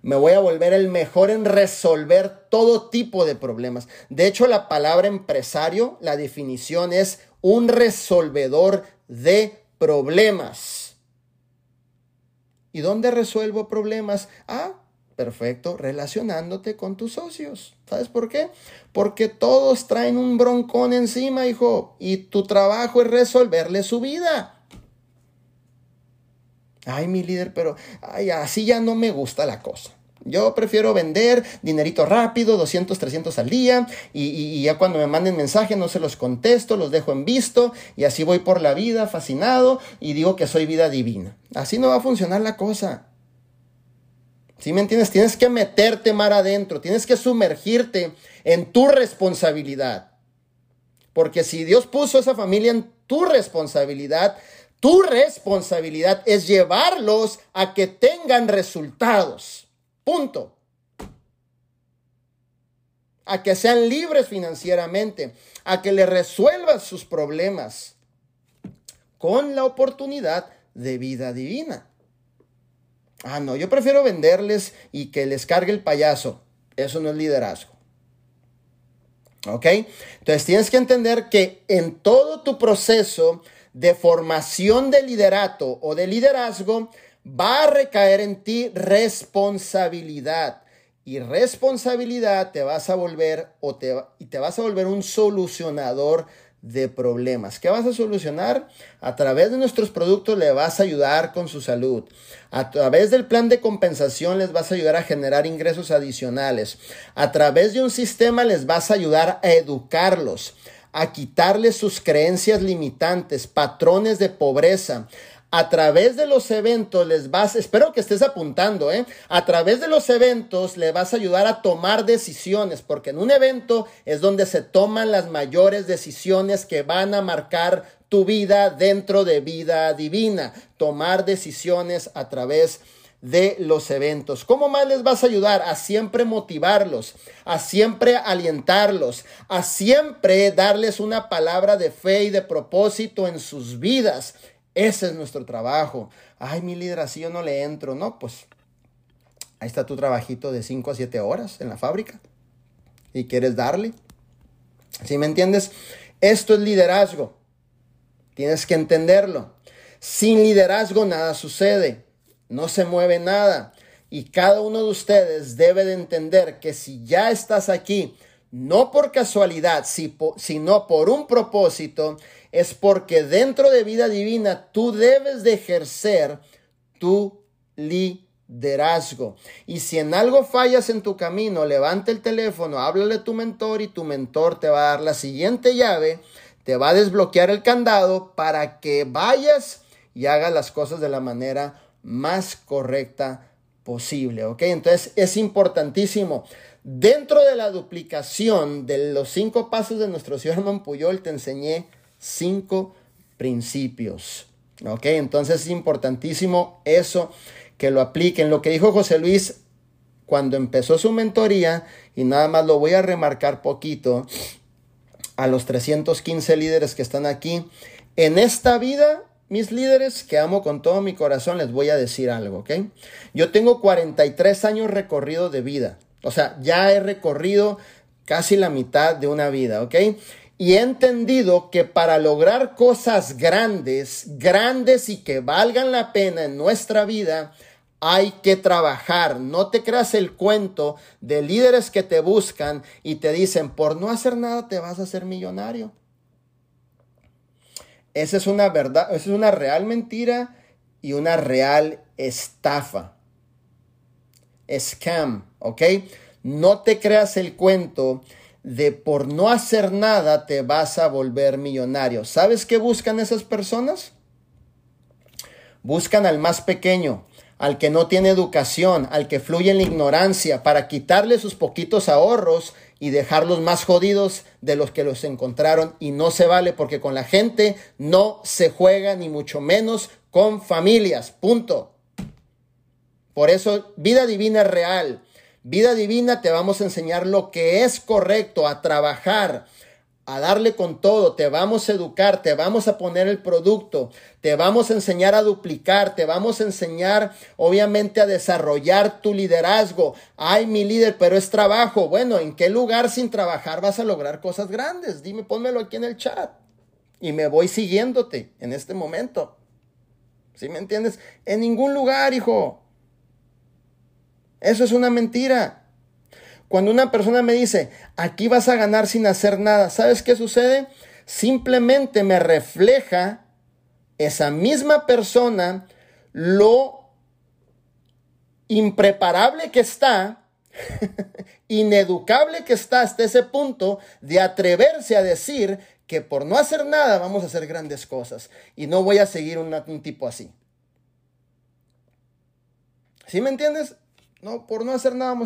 Me voy a volver el mejor en resolver todo tipo de problemas. De hecho, la palabra empresario, la definición es un resolvedor de problemas. ¿Y dónde resuelvo problemas? Ah, Perfecto, relacionándote con tus socios. ¿Sabes por qué? Porque todos traen un broncón encima, hijo, y tu trabajo es resolverle su vida. Ay, mi líder, pero ay, así ya no me gusta la cosa. Yo prefiero vender dinerito rápido, 200, 300 al día, y, ya cuando me manden mensaje no se los contesto, los dejo en visto, y así voy por la vida fascinado y digo que soy vida divina. Así no va a funcionar la cosa. ¿Sí me entiendes? Tienes que meterte mar adentro, tienes que sumergirte en tu responsabilidad. Porque si Dios puso esa familia en tu responsabilidad, tu responsabilidad es llevarlos a que tengan resultados. Punto. A que sean libres financieramente, a que le resuelvas sus problemas con la oportunidad de vida divina. Ah, no, yo prefiero venderles y que les cargue el payaso. Eso no es liderazgo. ¿Ok? Entonces tienes que entender que en todo tu proceso de formación de liderato o de liderazgo va a recaer en ti responsabilidad. Y responsabilidad te vas a volver o te, y te vas a volver un solucionador de problemas. ¿Qué vas a solucionar? A través de nuestros productos le vas a ayudar con su salud. A través del plan de compensación les vas a ayudar a generar ingresos adicionales. A través de un sistema les vas a ayudar a educarlos, a quitarles sus creencias limitantes, patrones de pobreza, a través de los eventos les vas, espero que estés apuntando, ¿eh? A través de los eventos le vas a ayudar a tomar decisiones, porque en un evento es donde se toman las mayores decisiones que van a marcar tu vida dentro de vida divina. Tomar decisiones a través de los eventos. ¿Cómo más les vas a ayudar? A siempre motivarlos, a siempre alientarlos, a siempre darles una palabra de fe y de propósito en sus vidas ese es nuestro trabajo. Ay, mi líder, así yo no le entro. No, pues ahí está tu trabajito de 5 a 7 horas en la fábrica. Y quieres darle. ¿Sí me entiendes? Esto es liderazgo. Tienes que entenderlo. Sin liderazgo nada sucede. No se mueve nada. Y cada uno de ustedes debe de entender que si ya estás aquí, no por casualidad, sino por un propósito, es porque dentro de vida divina tú debes de ejercer tu liderazgo. Y si en algo fallas en tu camino, levanta el teléfono, háblale a tu mentor y tu mentor te va a dar la siguiente llave, te va a desbloquear el candado para que vayas y hagas las cosas de la manera más correcta posible, ¿ok? Entonces es importantísimo. Dentro de la duplicación de los cinco pasos de nuestro señor Puyol, te enseñé cinco principios, ¿ok? Entonces es importantísimo eso que lo apliquen. Lo que dijo José Luis cuando empezó su mentoría, y nada más lo voy a remarcar poquito, a los 315 líderes que están aquí, en esta vida, mis líderes que amo con todo mi corazón, les voy a decir algo, ¿ok? Yo tengo 43 años recorrido de vida, o sea, ya he recorrido casi la mitad de una vida, ¿ok? Y he entendido que para lograr cosas grandes, grandes y que valgan la pena en nuestra vida, hay que trabajar. No te creas el cuento de líderes que te buscan y te dicen, por no hacer nada te vas a hacer millonario. Esa es una verdad, esa es una real mentira y una real estafa. Scam, ¿ok? No te creas el cuento de por no hacer nada te vas a volver millonario. ¿Sabes qué buscan esas personas? Buscan al más pequeño, al que no tiene educación, al que fluye en la ignorancia, para quitarle sus poquitos ahorros y dejarlos más jodidos de los que los encontraron. Y no se vale porque con la gente no se juega, ni mucho menos con familias. Punto. Por eso, vida divina es real. Vida divina te vamos a enseñar lo que es correcto, a trabajar, a darle con todo, te vamos a educar, te vamos a poner el producto, te vamos a enseñar a duplicar, te vamos a enseñar obviamente a desarrollar tu liderazgo. Ay, mi líder, pero es trabajo. Bueno, ¿en qué lugar sin trabajar vas a lograr cosas grandes? Dime, pónmelo aquí en el chat. Y me voy siguiéndote en este momento. ¿Sí me entiendes? En ningún lugar, hijo. Eso es una mentira. Cuando una persona me dice, aquí vas a ganar sin hacer nada, ¿sabes qué sucede? Simplemente me refleja esa misma persona lo impreparable que está, (laughs) ineducable que está hasta ese punto de atreverse a decir que por no hacer nada vamos a hacer grandes cosas. Y no voy a seguir un tipo así. ¿Sí me entiendes? No, por no hacer nada,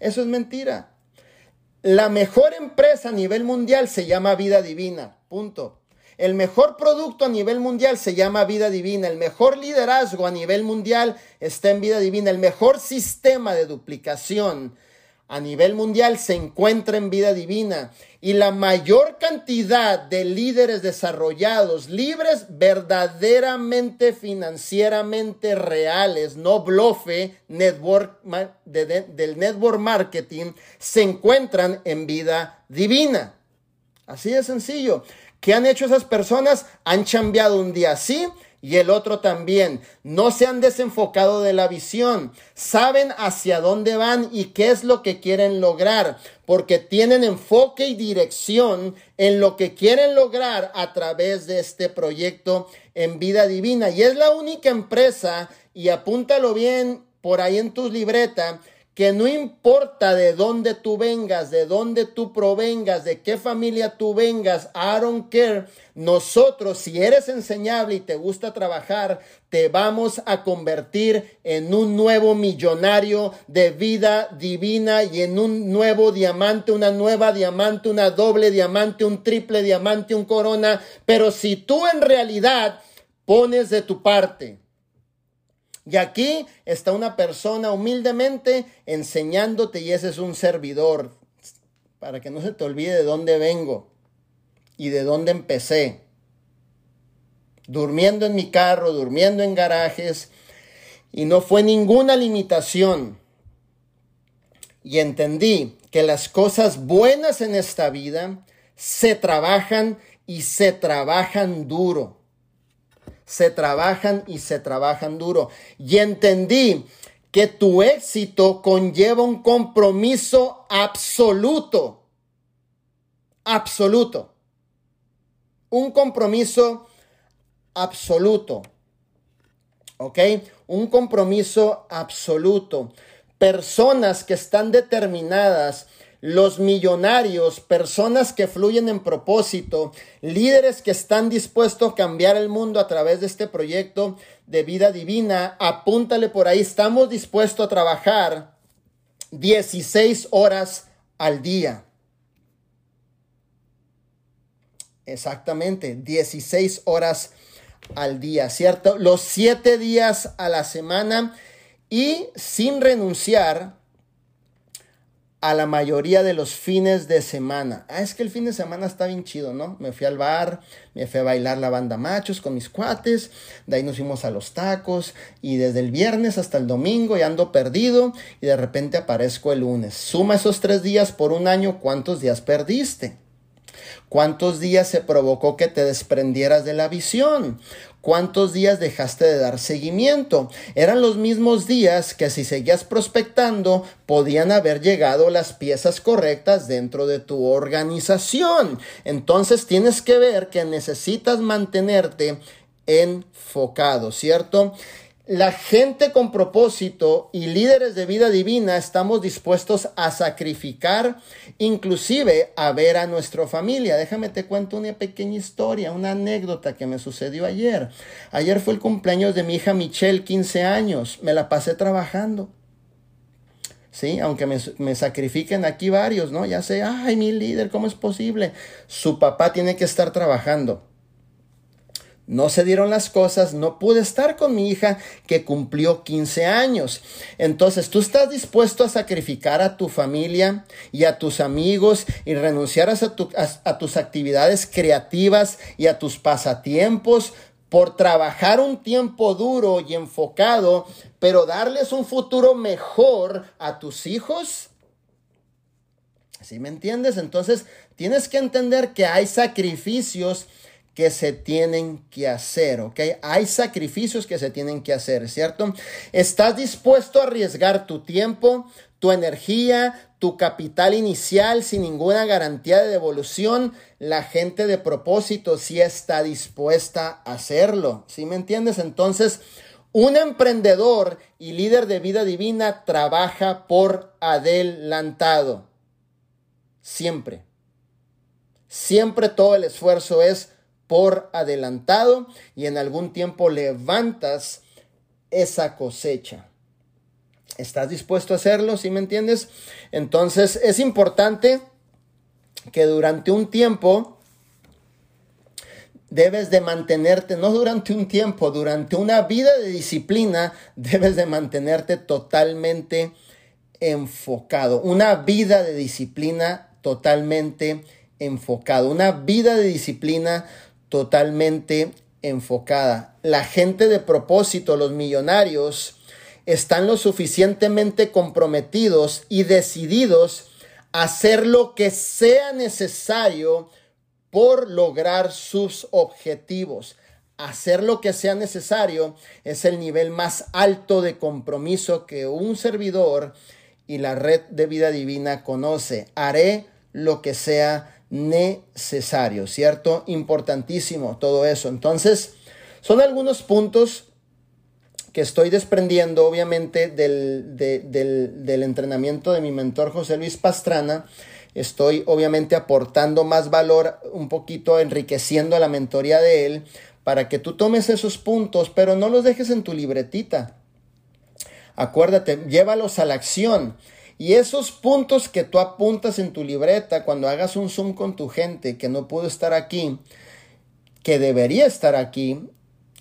eso es mentira. La mejor empresa a nivel mundial se llama Vida Divina, punto. El mejor producto a nivel mundial se llama Vida Divina. El mejor liderazgo a nivel mundial está en Vida Divina. El mejor sistema de duplicación a nivel mundial se encuentra en vida divina y la mayor cantidad de líderes desarrollados, libres, verdaderamente financieramente reales, no blofe network, del network marketing, se encuentran en vida divina. Así de sencillo. ¿Qué han hecho esas personas? Han cambiado un día así y el otro también. No se han desenfocado de la visión. Saben hacia dónde van y qué es lo que quieren lograr, porque tienen enfoque y dirección en lo que quieren lograr a través de este proyecto en vida divina. Y es la única empresa, y apúntalo bien por ahí en tus libretas, que no importa de dónde tú vengas, de dónde tú provengas, de qué familia tú vengas, I don't care. Nosotros, si eres enseñable y te gusta trabajar, te vamos a convertir en un nuevo millonario de vida divina y en un nuevo diamante, una nueva diamante, una doble diamante, un triple diamante, un corona. Pero si tú en realidad pones de tu parte, y aquí está una persona humildemente enseñándote y ese es un servidor, para que no se te olvide de dónde vengo y de dónde empecé. Durmiendo en mi carro, durmiendo en garajes y no fue ninguna limitación. Y entendí que las cosas buenas en esta vida se trabajan y se trabajan duro se trabajan y se trabajan duro. Y entendí que tu éxito conlleva un compromiso absoluto. Absoluto. Un compromiso absoluto. ¿ok? Un compromiso absoluto. Personas que están determinadas los millonarios, personas que fluyen en propósito, líderes que están dispuestos a cambiar el mundo a través de este proyecto de vida divina, apúntale por ahí, estamos dispuestos a trabajar 16 horas al día. Exactamente, 16 horas al día, ¿cierto? Los 7 días a la semana y sin renunciar a la mayoría de los fines de semana. Ah, es que el fin de semana está bien chido, ¿no? Me fui al bar, me fui a bailar la banda machos con mis cuates, de ahí nos fuimos a los tacos y desde el viernes hasta el domingo ya ando perdido y de repente aparezco el lunes. Suma esos tres días por un año, ¿cuántos días perdiste? ¿Cuántos días se provocó que te desprendieras de la visión? ¿Cuántos días dejaste de dar seguimiento? Eran los mismos días que si seguías prospectando podían haber llegado las piezas correctas dentro de tu organización. Entonces tienes que ver que necesitas mantenerte enfocado, ¿cierto? La gente con propósito y líderes de vida divina estamos dispuestos a sacrificar, inclusive a ver a nuestra familia. Déjame te cuento una pequeña historia, una anécdota que me sucedió ayer. Ayer fue el cumpleaños de mi hija Michelle, 15 años. Me la pasé trabajando. Sí, aunque me, me, sacrifiquen aquí varios, ¿no? Ya sé, ay, mi líder, ¿cómo es posible? Su papá tiene que estar trabajando. No se dieron las cosas, no pude estar con mi hija que cumplió 15 años. Entonces, tú estás dispuesto a sacrificar a tu familia y a tus amigos y renunciar a, tus actividades creativas y a tus pasatiempos por trabajar un tiempo duro y enfocado, pero darles un futuro mejor a tus hijos. ¿Sí me entiendes? Entonces, tienes que entender que hay sacrificios que se tienen que hacer, ¿ok? Hay sacrificios que se tienen que hacer, ¿cierto? ¿Estás dispuesto a arriesgar tu tiempo, tu energía, tu capital inicial sin ninguna garantía de devolución? La gente de propósito sí está dispuesta a hacerlo, ¿sí me entiendes? Entonces, un emprendedor y líder de vida divina trabaja por adelantado. Siempre. Siempre todo el esfuerzo es por adelantado y en algún tiempo levantas esa cosecha. ¿Estás dispuesto a hacerlo? ¿Sí me entiendes? Entonces es importante que durante un tiempo debes de mantenerte, no durante un tiempo, durante una vida de disciplina, debes de mantenerte totalmente enfocado. Una vida de disciplina totalmente enfocado. Una vida de disciplina totalmente enfocada. La gente de propósito, los millonarios, están lo suficientemente comprometidos y decididos a hacer lo que sea necesario por lograr sus objetivos. Hacer lo que sea necesario es el nivel más alto de compromiso que un servidor y la red de vida divina conoce. Haré lo que sea necesario, ¿cierto? Importantísimo todo eso. Entonces, son algunos puntos que estoy desprendiendo, obviamente, del, del, entrenamiento de mi mentor José Luis Pastrana. Estoy, obviamente, aportando más valor, un poquito enriqueciendo la mentoría de él, para que tú tomes esos puntos, pero no los dejes en tu libretita. Acuérdate, llévalos a la acción. Y esos puntos que tú apuntas en tu libreta cuando hagas un Zoom con tu gente que no pudo estar aquí, que debería estar aquí,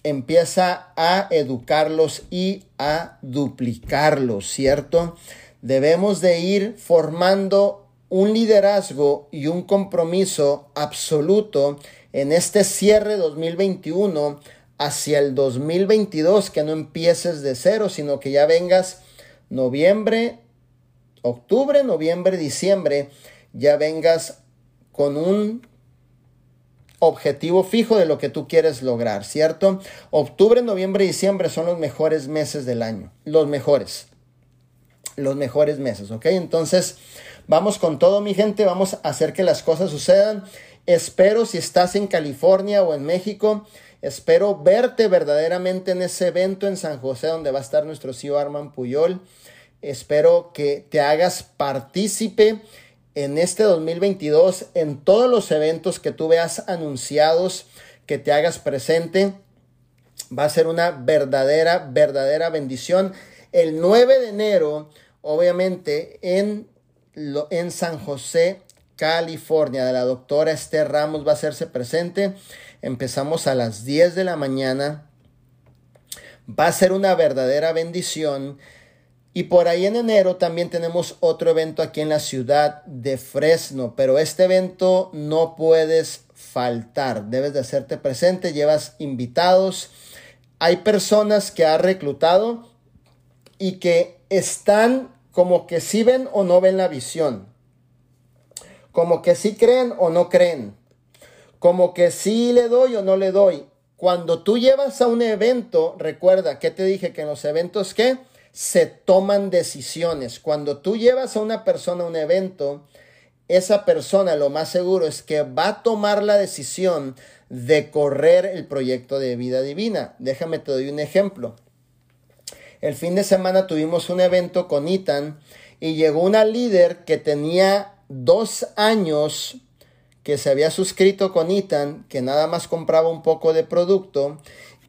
empieza a educarlos y a duplicarlos, ¿cierto? Debemos de ir formando un liderazgo y un compromiso absoluto en este cierre 2021 hacia el 2022, que no empieces de cero, sino que ya vengas noviembre, octubre, noviembre, diciembre, ya vengas con un objetivo fijo de lo que tú quieres lograr, ¿cierto? Octubre, noviembre y diciembre son los mejores meses del año, los mejores, los mejores meses, ¿ok? Entonces, vamos con todo, mi gente, vamos a hacer que las cosas sucedan. Espero si estás en California o en México, Espero verte verdaderamente en ese evento en San José donde va a estar nuestro CEO Arman Puyol. Espero que te hagas partícipe en este 2022 en todos los eventos que tú veas anunciados, que te hagas presente. Va a ser una verdadera, verdadera bendición. El 9 de enero, obviamente, en, en San José, California, de la doctora Esther Ramos va a hacerse presente. Empezamos a las 10 de la mañana. Va a ser una verdadera bendición. Y por ahí en enero también tenemos otro evento aquí en la ciudad de Fresno, pero este evento no puedes faltar, debes de hacerte presente, llevas invitados, hay personas que ha reclutado y que están como que sí ven o no ven la visión, como que sí creen o no creen, como que sí le doy o no le doy. Cuando tú llevas a un evento, recuerda que te dije que en los eventos que se toman decisiones. Cuando tú llevas a una persona a un evento, esa persona lo más seguro es que va a tomar la decisión de correr el proyecto de vida divina. Déjame te doy un ejemplo. El fin de semana tuvimos un evento con Itan y llegó una líder que tenía dos años que se había suscrito con Itan, que nada más compraba un poco de producto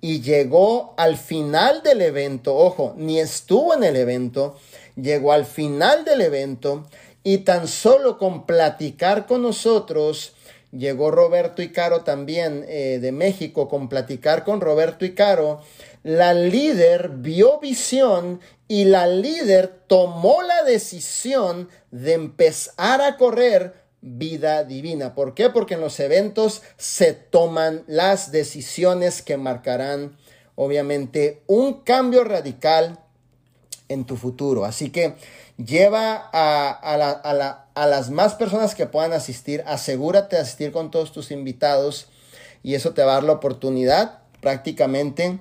y llegó al final del evento, ojo, ni estuvo en el evento, llegó al final del evento y tan solo con platicar con nosotros, llegó Roberto y Caro también eh, de México, con platicar con Roberto y Caro, la líder vio visión y la líder tomó la decisión de empezar a correr vida divina. ¿Por qué? Porque en los eventos se toman las decisiones que marcarán, obviamente, un cambio radical en tu futuro. Así que lleva a, a las más personas que puedan asistir, asegúrate de asistir con todos tus invitados y eso te va a dar la oportunidad prácticamente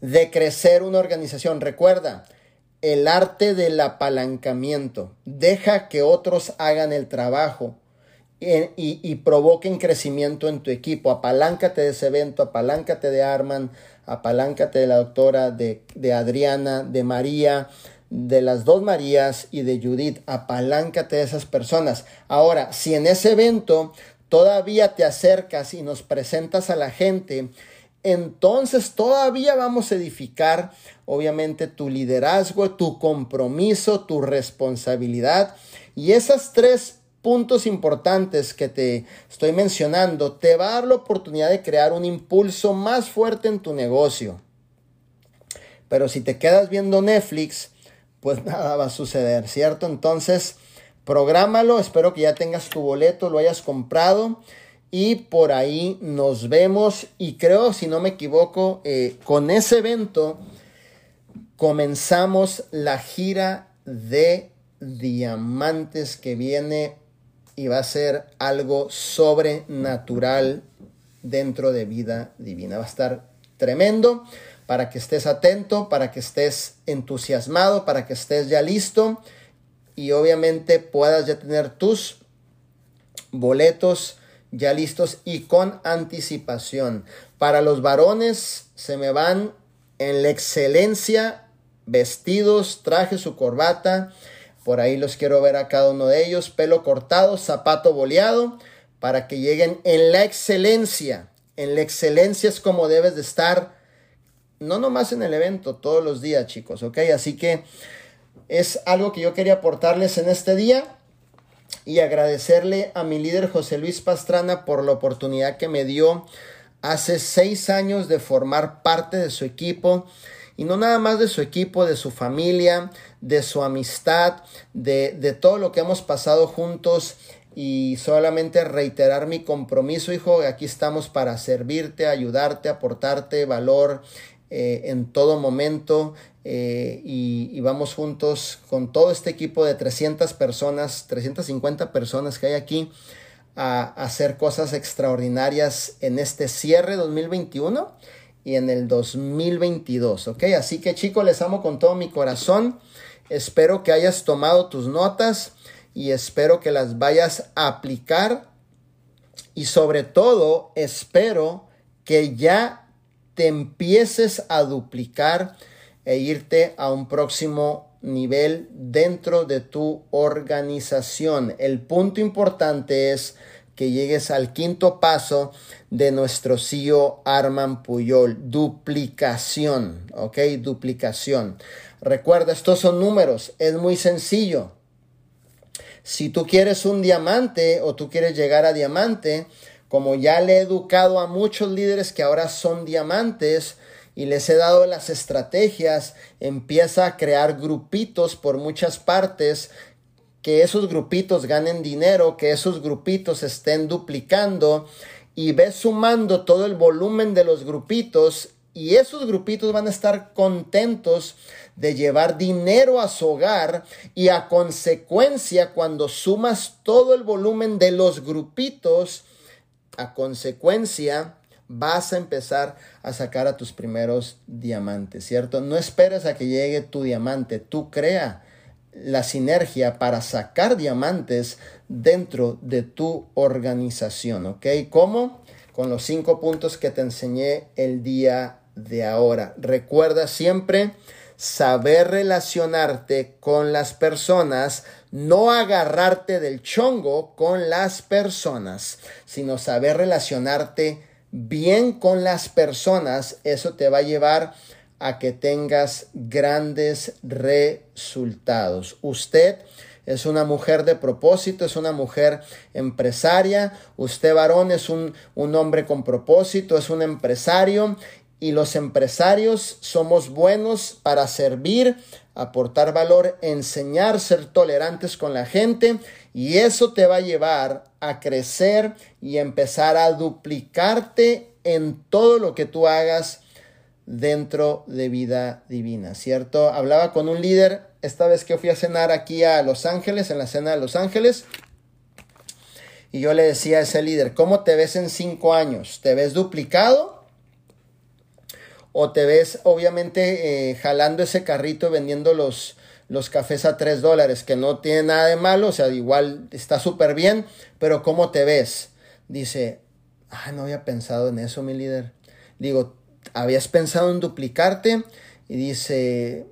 de crecer una organización. Recuerda, el arte del apalancamiento. Deja que otros hagan el trabajo y, provoquen crecimiento en tu equipo. Apaláncate de ese evento, apaláncate de Arman, apaláncate de la doctora, de, de Adriana, de María, de las dos Marías y de Judith. Apaláncate de esas personas. Ahora, si en ese evento todavía te acercas y nos presentas a la gente, entonces todavía vamos a edificar obviamente tu liderazgo, tu compromiso, tu responsabilidad y esas tres puntos importantes que te estoy mencionando te va a dar la oportunidad de crear un impulso más fuerte en tu negocio. Pero si te quedas viendo Netflix, pues (laughs) nada va a suceder, ¿cierto? Entonces, prográmalo, espero que ya tengas tu boleto, lo hayas comprado y por ahí nos vemos y creo, si no me equivoco, eh, con ese evento comenzamos la gira de diamantes que viene y va a ser algo sobrenatural dentro de vida divina. Va a estar tremendo para que estés atento, para que estés entusiasmado, para que estés ya listo y obviamente puedas ya tener tus boletos ya listos y con anticipación. Para los varones se me van en la excelencia, vestidos, traje su corbata. Por ahí los quiero ver a cada uno de ellos. Pelo cortado, zapato boleado, para que lleguen en la excelencia. En la excelencia es como debes de estar, no nomás en el evento, todos los días, chicos, ¿ok? Así que es algo que yo quería aportarles en este día y agradecerle a mi líder José Luis Pastrana por la oportunidad que me dio hace seis años de formar parte de su equipo y no nada más de su equipo, de su familia, de su amistad, de, de todo lo que hemos pasado juntos y solamente reiterar mi compromiso, hijo, aquí estamos para servirte, ayudarte, aportarte valor eh, en todo momento eh, y, vamos juntos con todo este equipo de 300 personas, 350 personas que hay aquí a, hacer cosas extraordinarias en este cierre 2021 y en el 2022, ¿ok? Así que chicos, les amo con todo mi corazón. Espero que hayas tomado tus notas y espero que las vayas a aplicar y sobre todo espero que ya te empieces a duplicar e irte a un próximo nivel dentro de tu organización. El punto importante es que llegues al quinto paso de nuestro CEO Arman Puyol, duplicación, ¿ok? Duplicación. Recuerda, estos son números, es muy sencillo. Si tú quieres un diamante o tú quieres llegar a diamante, como ya le he educado a muchos líderes que ahora son diamantes y les he dado las estrategias, empieza a crear grupitos por muchas partes, que esos grupitos ganen dinero, que esos grupitos estén duplicando y ve sumando todo el volumen de los grupitos y esos grupitos van a estar contentos de llevar dinero a su hogar y a consecuencia cuando sumas todo el volumen de los grupitos, a consecuencia vas a empezar a sacar a tus primeros diamantes, ¿cierto? No esperes a que llegue tu diamante, tú crea la sinergia para sacar diamantes dentro de tu organización, ¿ok? ¿Cómo? Con los cinco puntos que te enseñé el día de ahora. Recuerda siempre saber relacionarte con las personas, no agarrarte del chongo con las personas, sino saber relacionarte bien con las personas. Eso te va a llevar a que tengas grandes resultados. Usted es una mujer de propósito, es una mujer empresaria. Usted varón es un, un hombre con propósito, es un empresario y los empresarios somos buenos para servir, aportar valor, enseñar, ser tolerantes con la gente y eso te va a llevar a crecer y empezar a duplicarte en todo lo que tú hagas dentro de vida divina, ¿cierto? Hablaba con un líder esta vez que fui a cenar aquí a Los Ángeles, en la cena de Los Ángeles, y yo le decía a ese líder, ¿cómo te ves en cinco años? ¿Te ves duplicado? O te ves obviamente eh, jalando ese carrito vendiendo los, los cafés a 3 dólares, que no tiene nada de malo, o sea, igual está súper bien, pero ¿cómo te ves? Dice, ah, no había pensado en eso, mi líder. Digo, ¿habías pensado en duplicarte? Y dice,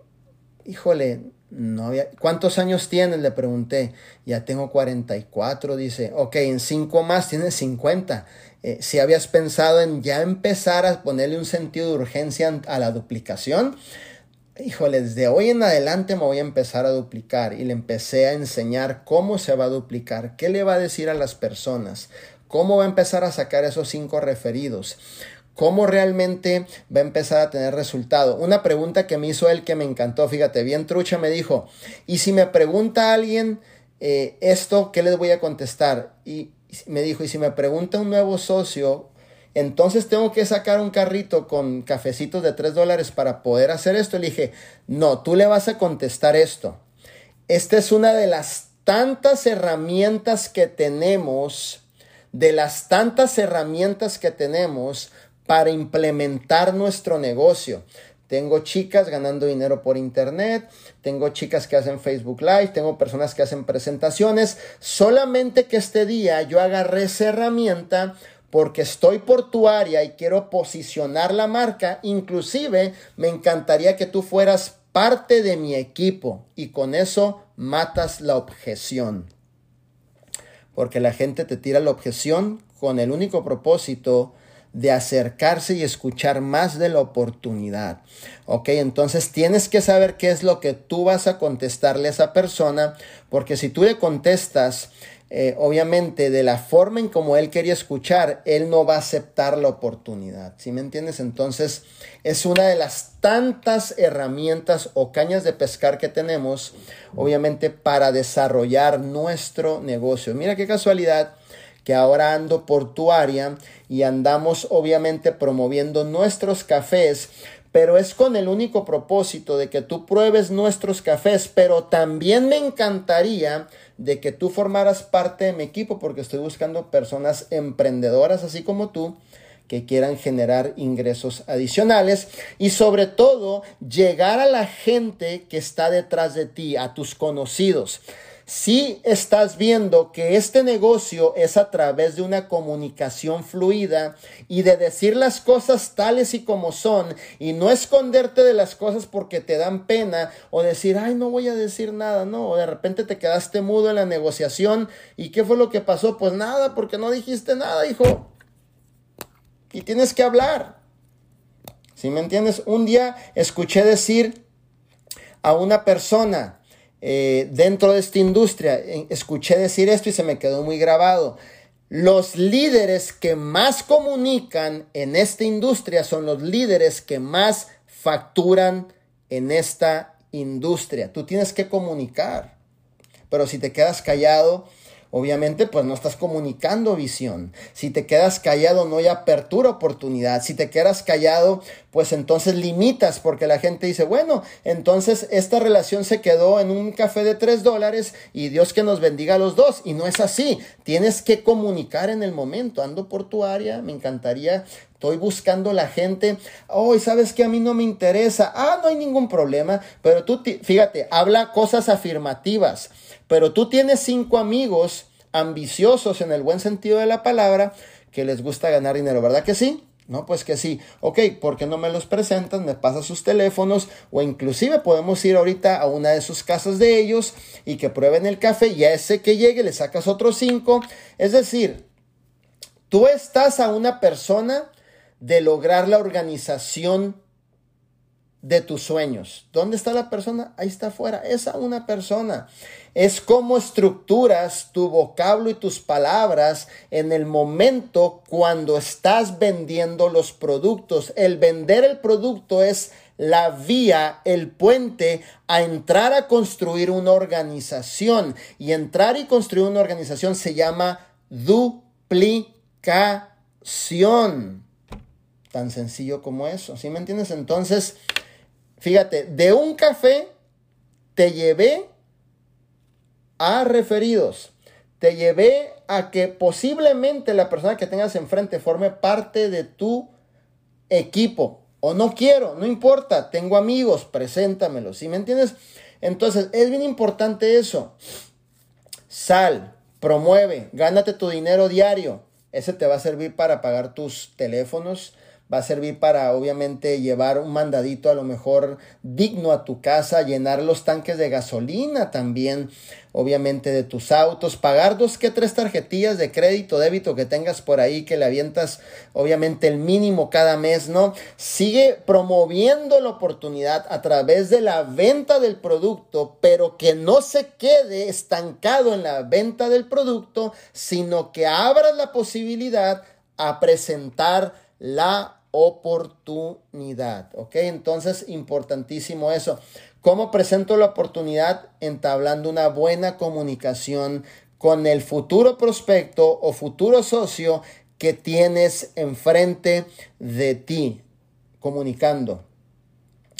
híjole, no. ¿Cuántos años tienes? Le pregunté. Ya tengo 44, dice. Ok, en 5 más tienes 50. Eh, si habías pensado en ya empezar a ponerle un sentido de urgencia a la duplicación, híjole, desde hoy en adelante me voy a empezar a duplicar y le empecé a enseñar cómo se va a duplicar, qué le va a decir a las personas, cómo va a empezar a sacar esos cinco referidos, cómo realmente va a empezar a tener resultado. Una pregunta que me hizo él que me encantó, fíjate, bien trucha, me dijo, y si me pregunta alguien eh, esto, ¿qué les voy a contestar? Y me dijo, y si me pregunta un nuevo socio, entonces tengo que sacar un carrito con cafecitos de 3 dólares para poder hacer esto. Le dije, no, tú le vas a contestar esto. Esta es una de las tantas herramientas que tenemos, de las tantas herramientas que tenemos para implementar nuestro negocio. Tengo chicas ganando dinero por internet, tengo chicas que hacen Facebook Live, tengo personas que hacen presentaciones. Solamente que este día yo agarré esa herramienta porque estoy por tu área y quiero posicionar la marca. Inclusive me encantaría que tú fueras parte de mi equipo y con eso matas la objeción. Porque la gente te tira la objeción con el único propósito de acercarse y escuchar más de la oportunidad. Ok, entonces tienes que saber qué es lo que tú vas a contestarle a esa persona, porque si tú le contestas, eh, obviamente de la forma en como él quería escuchar, él no va a aceptar la oportunidad. ¿Sí me entiendes? Entonces es una de las tantas herramientas o cañas de pescar que tenemos, obviamente, para desarrollar nuestro negocio. Mira qué casualidad que ahora ando por tu área y andamos obviamente promoviendo nuestros cafés, pero es con el único propósito de que tú pruebes nuestros cafés, pero también me encantaría de que tú formaras parte de mi equipo porque estoy buscando personas emprendedoras así como tú que quieran generar ingresos adicionales y sobre todo llegar a la gente que está detrás de ti, a tus conocidos. Si estás viendo que este negocio es a través de una comunicación fluida y de decir las cosas tales y como son y no esconderte de las cosas porque te dan pena o decir, ay, no voy a decir nada, no, o de repente te quedaste mudo en la negociación y qué fue lo que pasó, pues nada, porque no dijiste nada, hijo. Y tienes que hablar. Si me entiendes? Un día escuché decir a una persona, eh, dentro de esta industria. Escuché decir esto y se me quedó muy grabado. Los líderes que más comunican en esta industria son los líderes que más facturan en esta industria. Tú tienes que comunicar. Pero si te quedas callado, Obviamente, pues no estás comunicando visión. Si te quedas callado, no hay apertura, oportunidad. Si te quedas callado, pues entonces limitas, porque la gente dice, bueno, entonces esta relación se quedó en un café de tres dólares y Dios que nos bendiga a los dos. Y no es así. Tienes que comunicar en el momento. Ando por tu área, me encantaría Estoy buscando la gente. Oh, sabes que a mí no me interesa. Ah, no hay ningún problema. Pero tú, fíjate, habla cosas afirmativas. Pero tú tienes cinco amigos ambiciosos en el buen sentido de la palabra que les gusta ganar dinero, ¿verdad que sí? No, pues que sí. Ok, ¿por qué no me los presentan? Me pasa sus teléfonos o inclusive podemos ir ahorita a una de sus casas de ellos y que prueben el café y a ese que llegue le sacas otros cinco. Es decir, tú estás a una persona de lograr la organización de tus sueños. ¿Dónde está la persona? Ahí está afuera. Es a una persona. Es como estructuras tu vocablo y tus palabras en el momento cuando estás vendiendo los productos. El vender el producto es la vía, el puente a entrar a construir una organización. Y entrar y construir una organización se llama duplicación. Tan sencillo como eso. ¿Sí me entiendes? Entonces, Fíjate, de un café te llevé a referidos. Te llevé a que posiblemente la persona que tengas enfrente forme parte de tu equipo. O no quiero, no importa, tengo amigos, preséntamelos. ¿Sí me entiendes? Entonces, es bien importante eso. Sal, promueve, gánate tu dinero diario. Ese te va a servir para pagar tus teléfonos, va a servir para obviamente llevar un mandadito a lo mejor digno a tu casa, llenar los tanques de gasolina también, obviamente de tus autos, pagar dos que tres tarjetillas de crédito, débito que tengas por ahí que le avientas obviamente el mínimo cada mes, ¿no? Sigue promoviendo la oportunidad a través de la venta del producto, pero que no se quede estancado en la venta del producto, sino que abras la posibilidad a presentar la oportunidad. ¿Ok? Entonces, importantísimo eso. ¿Cómo presento la oportunidad? Entablando una buena comunicación con el futuro prospecto o futuro socio que tienes enfrente de ti, comunicando.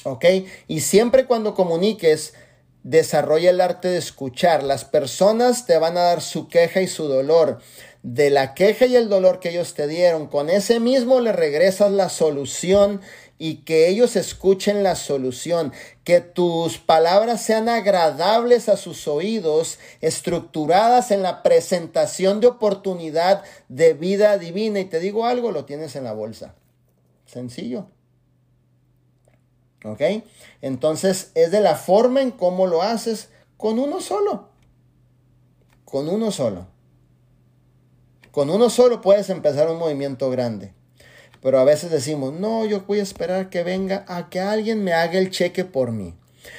¿Ok? Y siempre cuando comuniques, desarrolla el arte de escuchar. Las personas te van a dar su queja y su dolor de la queja y el dolor que ellos te dieron, con ese mismo le regresas la solución y que ellos escuchen la solución, que tus palabras sean agradables a sus oídos, estructuradas en la presentación de oportunidad de vida divina. Y te digo algo, lo tienes en la bolsa. Sencillo. ¿Ok? Entonces es de la forma en cómo lo haces con uno solo. Con uno solo. Con uno solo puedes empezar un movimiento grande. Pero a veces decimos, no, yo voy a esperar que venga a que alguien me haga el cheque por mí.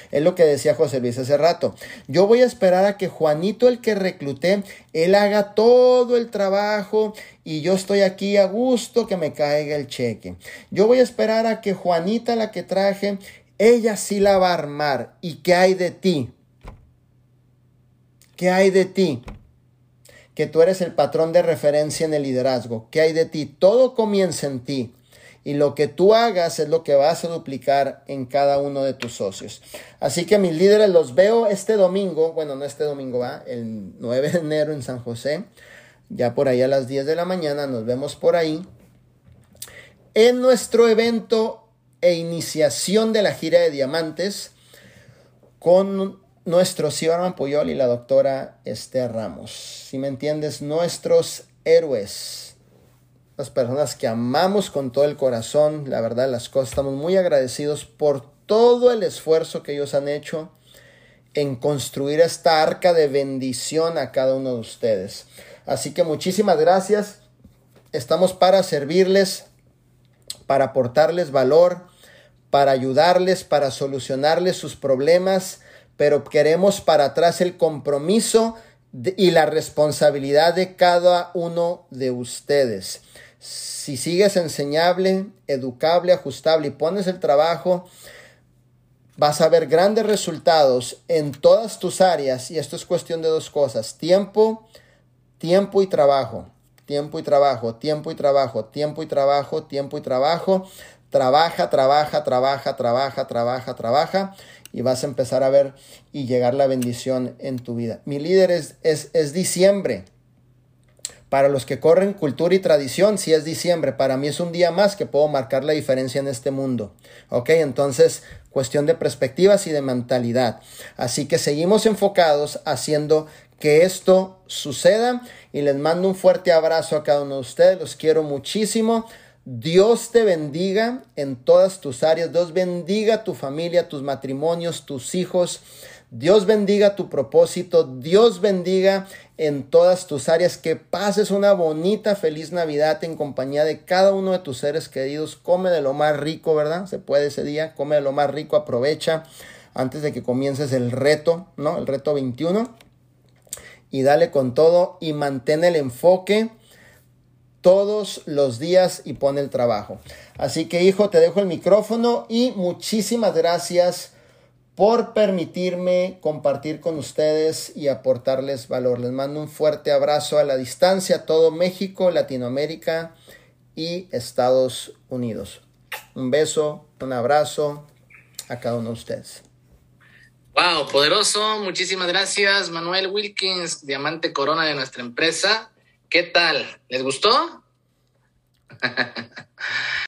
Es lo que decía José Luis hace rato. Yo voy a esperar a que Juanito, el que recluté, él haga todo el trabajo y yo estoy aquí a gusto que me caiga el cheque. Yo voy a esperar a que Juanita, la que traje, ella sí la va a armar. ¿Y qué hay de ti? ¿Qué hay de ti? Que tú eres el patrón de referencia en el liderazgo. ¿Qué hay de ti? Todo comienza en ti. Y lo que tú hagas es lo que vas a duplicar en cada uno de tus socios. Así que mis líderes los veo este domingo, bueno, no este domingo va, el 9 de enero en San José, ya por ahí a las 10 de la mañana, nos vemos por ahí. En nuestro evento e iniciación de la gira de diamantes con nuestro Ciorman Puyol y la doctora Esther Ramos. Si me entiendes, nuestros héroes. Las personas que amamos con todo el corazón, la verdad, las cosas, estamos muy agradecidos por todo el esfuerzo que ellos han hecho en construir esta arca de bendición a cada uno de ustedes. Así que muchísimas gracias. Estamos para servirles, para aportarles valor, para ayudarles, para solucionarles sus problemas, pero queremos para atrás el compromiso y la responsabilidad de cada uno de ustedes. Si sigues enseñable, educable, ajustable y pones el trabajo, vas a ver grandes resultados en todas tus áreas y esto es cuestión de dos cosas, tiempo, tiempo y trabajo. Tiempo y trabajo, tiempo y trabajo, tiempo y trabajo, tiempo y trabajo. Trabaja, trabaja, trabaja, trabaja, trabaja, trabaja y vas a empezar a ver y llegar la bendición en tu vida. Mi líder es, es, es diciembre. Para los que corren cultura y tradición, si es diciembre. Para mí es un día más que puedo marcar la diferencia en este mundo. Ok, entonces, cuestión de perspectivas y de mentalidad. Así que seguimos enfocados haciendo que esto suceda y les mando un fuerte abrazo a cada uno de ustedes. Los quiero muchísimo. Dios te bendiga en todas tus áreas. Dios bendiga tu familia, tus matrimonios, tus hijos. Dios bendiga tu propósito. Dios bendiga en todas tus áreas. Que pases una bonita, feliz Navidad en compañía de cada uno de tus seres queridos. Come de lo más rico, ¿verdad? Se puede ese día. Come de lo más rico. Aprovecha antes de que comiences el reto, ¿no? El reto 21 y dale con todo y mantén el enfoque todos los días y pon el trabajo. Así que hijo, te dejo el micrófono y muchísimas gracias por permitirme compartir con ustedes y aportarles valor. Les mando un fuerte abrazo a la distancia a todo México, Latinoamérica y Estados Unidos. Un beso, un abrazo a cada uno de ustedes. Wow, poderoso. Muchísimas gracias, Manuel Wilkins, diamante corona de nuestra empresa. ¿Qué tal? ¿Les gustó?